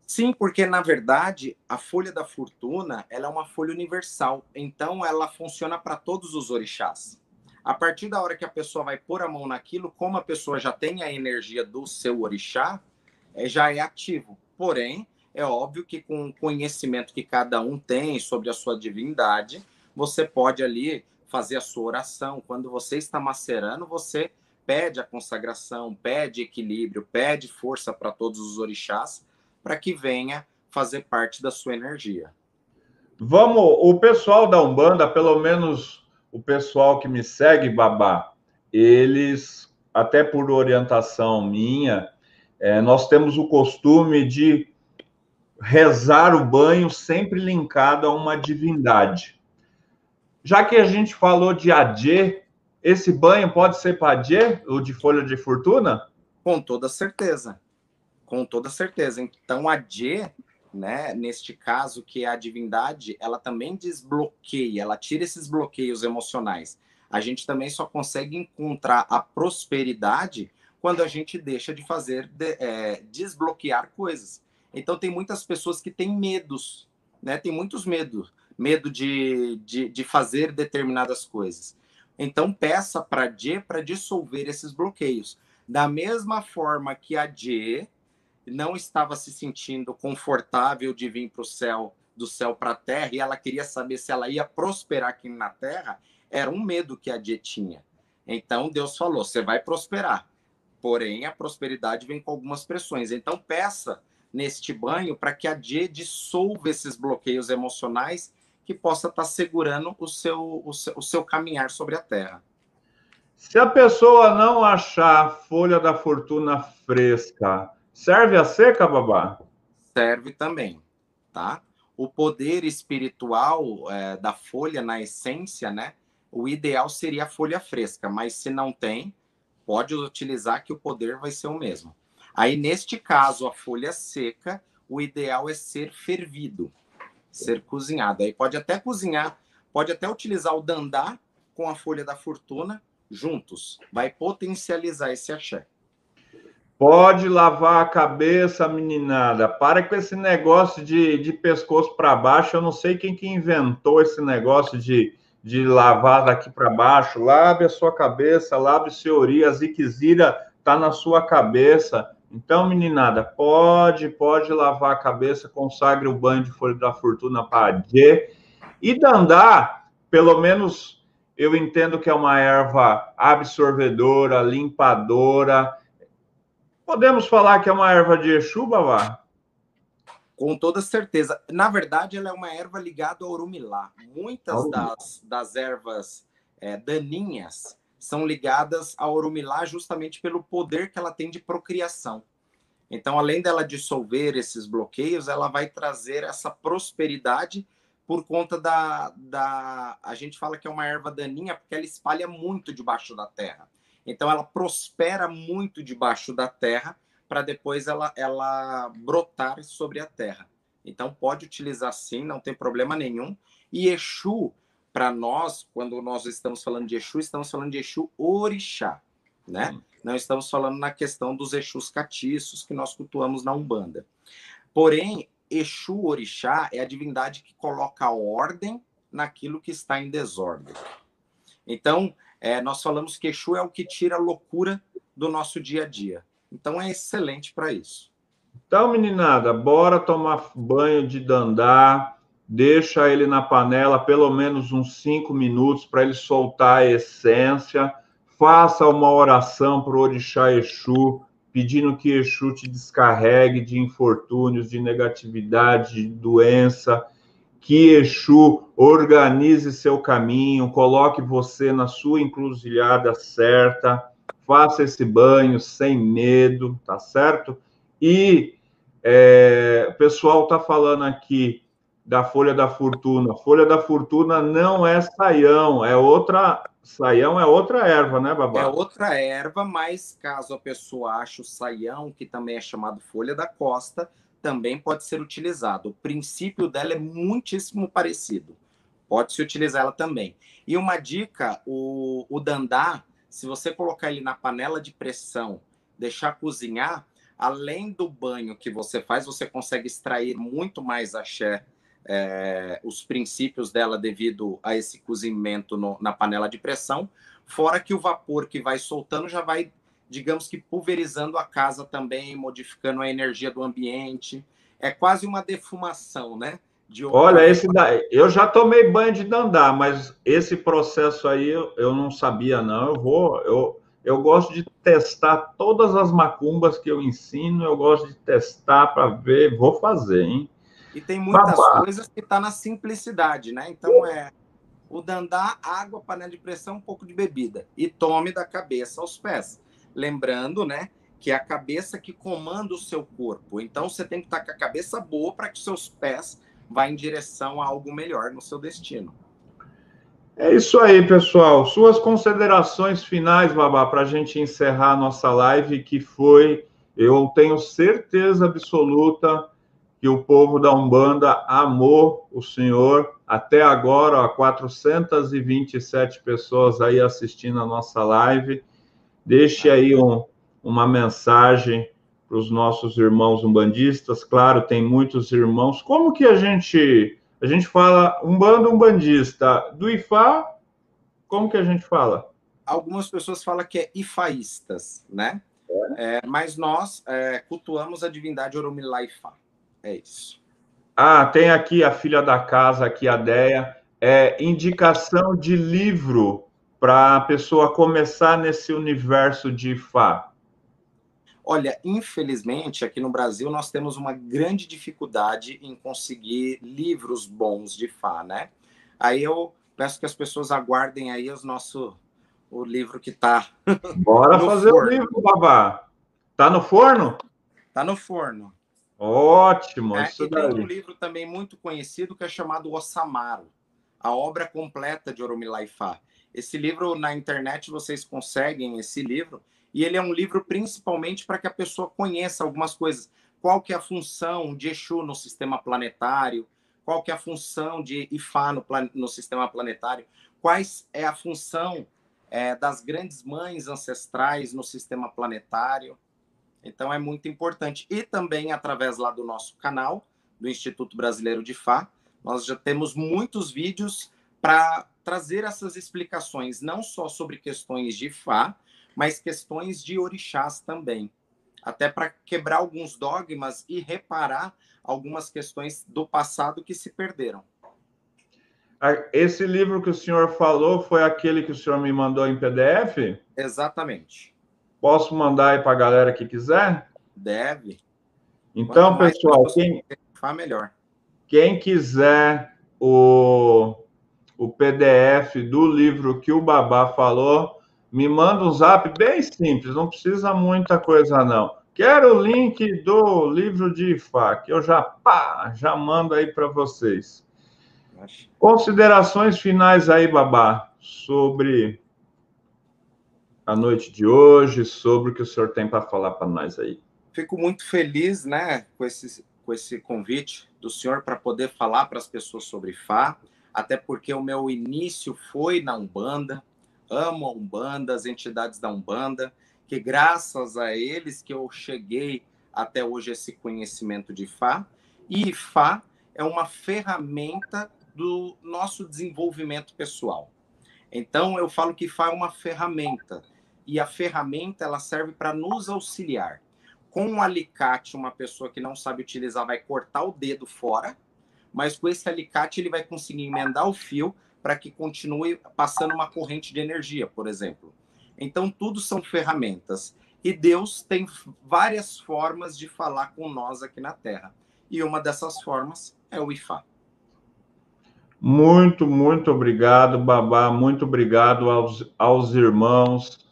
Sim, porque na verdade a folha da fortuna ela é uma folha universal, então ela funciona para todos os orixás. A partir da hora que a pessoa vai pôr a mão naquilo, como a pessoa já tem a energia do seu orixá, é, já é ativo. Porém, é óbvio que com o conhecimento que cada um tem sobre a sua divindade, você pode ali fazer a sua oração. Quando você está macerando, você pede a consagração, pede equilíbrio, pede força para todos os orixás, para que venha fazer parte da sua energia. Vamos, o pessoal da Umbanda, pelo menos o pessoal que me segue, Babá, eles, até por orientação minha, é, nós temos o costume de rezar o banho sempre linkado a uma divindade. Já que a gente falou de adê, esse banho pode ser para adê, o de folha de fortuna? Com toda certeza. Com toda certeza. Então, adê, né, neste caso, que é a divindade, ela também desbloqueia, ela tira esses bloqueios emocionais. A gente também só consegue encontrar a prosperidade quando a gente deixa de fazer, de, é, desbloquear coisas. Então, tem muitas pessoas que têm medos, né? Tem muitos medos medo de, de, de fazer determinadas coisas. Então, peça para a Dê para dissolver esses bloqueios. Da mesma forma que a Dê não estava se sentindo confortável de vir para o céu, do céu para a terra, e ela queria saber se ela ia prosperar aqui na terra, era um medo que a Dê tinha. Então, Deus falou: você vai prosperar. Porém, a prosperidade vem com algumas pressões. Então, peça neste banho para que a Dê dissolva esses bloqueios emocionais que possa estar tá segurando o seu, o seu, o seu caminhar sobre a terra. Se a pessoa não achar folha da fortuna fresca, serve a seca, babá? Serve também, tá? O poder espiritual é, da folha, na essência, né? O ideal seria a folha fresca, mas se não tem, pode utilizar que o poder vai ser o mesmo. Aí, neste caso, a folha seca, o ideal é ser fervido ser cozinhado. Aí pode até cozinhar, pode até utilizar o dandá com a folha da fortuna juntos. Vai potencializar esse axé. Pode lavar a cabeça, meninada. Para com esse negócio de, de pescoço para baixo. Eu não sei quem que inventou esse negócio de, de lavar daqui para baixo. Lave a sua cabeça, lave seu ori. A ziquezira está na sua cabeça. Então, meninada, pode, pode lavar a cabeça, consagre o banho de folha da fortuna para Dê. E Dandá, pelo menos eu entendo que é uma erva absorvedora, limpadora. Podemos falar que é uma erva de Exu, Babá? Com toda certeza. Na verdade, ela é uma erva ligada ao orumilá. Muitas das, das ervas é, daninhas são ligadas ao orumilá justamente pelo poder que ela tem de procriação. Então, além dela dissolver esses bloqueios, ela vai trazer essa prosperidade por conta da, da. A gente fala que é uma erva daninha porque ela espalha muito debaixo da terra. Então, ela prospera muito debaixo da terra para depois ela, ela brotar sobre a terra. Então, pode utilizar sim, não tem problema nenhum. E Exu, para nós, quando nós estamos falando de Exu, estamos falando de Exu Orixá, né? Hum. Não estamos falando na questão dos Exus catiços que nós cultuamos na Umbanda. Porém, Exu Orixá é a divindade que coloca ordem naquilo que está em desordem. Então, é, nós falamos que Exu é o que tira a loucura do nosso dia a dia. Então, é excelente para isso. Então, meninada, bora tomar banho de dandá, deixa ele na panela pelo menos uns cinco minutos para ele soltar a essência. Faça uma oração para o Orixá Exu, pedindo que Exu te descarregue de infortúnios, de negatividade, de doença, que Exu organize seu caminho, coloque você na sua encruzilhada certa, faça esse banho sem medo, tá certo? E é, o pessoal está falando aqui da Folha da Fortuna. Folha da Fortuna não é saião, é outra Saião é outra erva, né, Babá? É outra erva, mas caso a pessoa ache o saião, que também é chamado folha da costa, também pode ser utilizado. O princípio dela é muitíssimo parecido. Pode-se utilizar ela também. E uma dica, o, o dandá, se você colocar ele na panela de pressão, deixar cozinhar, além do banho que você faz, você consegue extrair muito mais axé é, os princípios dela devido a esse cozimento no, na panela de pressão, fora que o vapor que vai soltando já vai, digamos que pulverizando a casa também, modificando a energia do ambiente. É quase uma defumação, né? De Olha, esse daí, eu já tomei banho de dandá, mas esse processo aí eu, eu não sabia não. Eu vou, eu, eu gosto de testar todas as macumbas que eu ensino, eu gosto de testar para ver, vou fazer, hein? E tem muitas Babá. coisas que tá na simplicidade, né? Então é o dandá, água, panela de pressão, um pouco de bebida. E tome da cabeça aos pés. Lembrando, né? Que é a cabeça que comanda o seu corpo. Então você tem que estar com a cabeça boa para que seus pés vá em direção a algo melhor no seu destino. É isso aí, pessoal. Suas considerações finais, Babá, para a gente encerrar a nossa live, que foi, eu tenho certeza absoluta, que o povo da Umbanda amou o Senhor. Até agora, ó, 427 pessoas aí assistindo a nossa live. Deixe aí um, uma mensagem para os nossos irmãos umbandistas. Claro, tem muitos irmãos. Como que a gente a gente fala umbanda umbandista do Ifá? Como que a gente fala? Algumas pessoas falam que é ifaístas, né? É. É, mas nós é, cultuamos a divindade Oromilá Ifá. É isso. Ah, tem aqui a filha da casa, aqui a Deia. É indicação de livro para a pessoa começar nesse universo de Fá. Olha, infelizmente, aqui no Brasil nós temos uma grande dificuldade em conseguir livros bons de Fá, né? Aí eu peço que as pessoas aguardem aí os nosso, o livro que está. Bora fazer forno. o livro, babá. Tá no forno? Tá no forno. Ótimo, é, isso e daí. tem um livro também muito conhecido que é chamado Osamaru, a obra completa de Oromilaifá. Esse livro na internet vocês conseguem esse livro e ele é um livro principalmente para que a pessoa conheça algumas coisas. Qual que é a função de Exu no sistema planetário? Qual que é a função de Ifá no, no sistema planetário? Quais é a função é, das grandes mães ancestrais no sistema planetário? Então é muito importante. E também através lá do nosso canal, do Instituto Brasileiro de Fá, nós já temos muitos vídeos para trazer essas explicações, não só sobre questões de Fá, mas questões de orixás também. Até para quebrar alguns dogmas e reparar algumas questões do passado que se perderam. Esse livro que o senhor falou foi aquele que o senhor me mandou em PDF? Exatamente. Posso mandar aí para a galera que quiser? Deve. Então, pessoal, quem, melhor. quem quiser o, o PDF do livro que o Babá falou, me manda um zap bem simples, não precisa muita coisa, não. Quero o link do livro de Ifá, que eu já, pá, já mando aí para vocês. Considerações finais aí, Babá, sobre a noite de hoje, sobre o que o senhor tem para falar para nós aí. Fico muito feliz, né, com esse, com esse convite do senhor para poder falar para as pessoas sobre Fá, até porque o meu início foi na Umbanda, amo a Umbanda, as entidades da Umbanda, que graças a eles que eu cheguei até hoje esse conhecimento de Fá, e Fá é uma ferramenta do nosso desenvolvimento pessoal. Então eu falo que Fá é uma ferramenta e a ferramenta ela serve para nos auxiliar. Com um alicate, uma pessoa que não sabe utilizar vai cortar o dedo fora, mas com esse alicate ele vai conseguir emendar o fio para que continue passando uma corrente de energia, por exemplo. Então tudo são ferramentas e Deus tem várias formas de falar com nós aqui na Terra. E uma dessas formas é o Ifá. Muito, muito obrigado, Babá. Muito obrigado aos, aos irmãos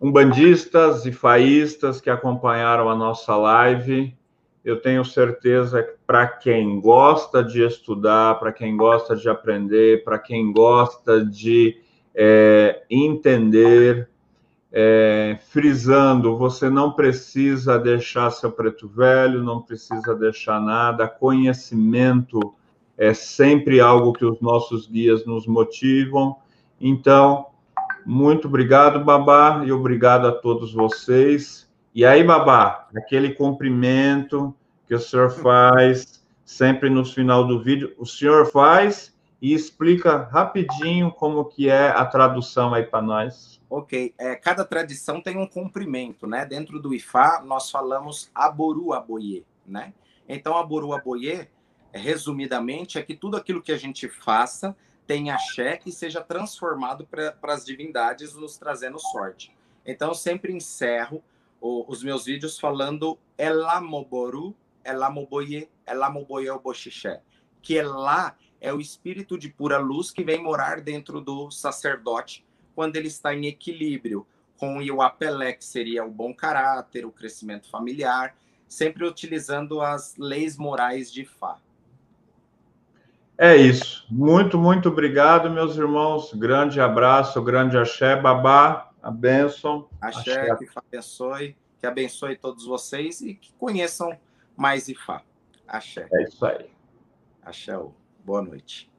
umbandistas e faístas que acompanharam a nossa live. Eu tenho certeza que para quem gosta de estudar, para quem gosta de aprender, para quem gosta de é, entender, é, frisando, você não precisa deixar seu preto velho, não precisa deixar nada, conhecimento é sempre algo que os nossos guias nos motivam. Então, muito obrigado, Babá, e obrigado a todos vocês. E aí, Babá, aquele cumprimento que o senhor faz sempre no final do vídeo, o senhor faz e explica rapidinho como que é a tradução aí para nós. Ok, é, cada tradição tem um cumprimento, né? Dentro do Ifá, nós falamos aboru aboye, né? Então, aboru aboye resumidamente, é que tudo aquilo que a gente faça tenha axé e seja transformado para as divindades, nos trazendo sorte. Então, eu sempre encerro o, os meus vídeos falando Elamoboru, Elamoboye, Elamoboye Oboxixé, que Elá é o espírito de pura luz que vem morar dentro do sacerdote quando ele está em equilíbrio com o Iwapelé, que seria o bom caráter, o crescimento familiar, sempre utilizando as leis morais de Fá. É isso. Muito, muito obrigado, meus irmãos. Grande abraço, grande axé, babá, a bênção. Axé, axé. que abençoe, que abençoe todos vocês e que conheçam mais Ifá. Axé. É isso aí. Axé, boa noite.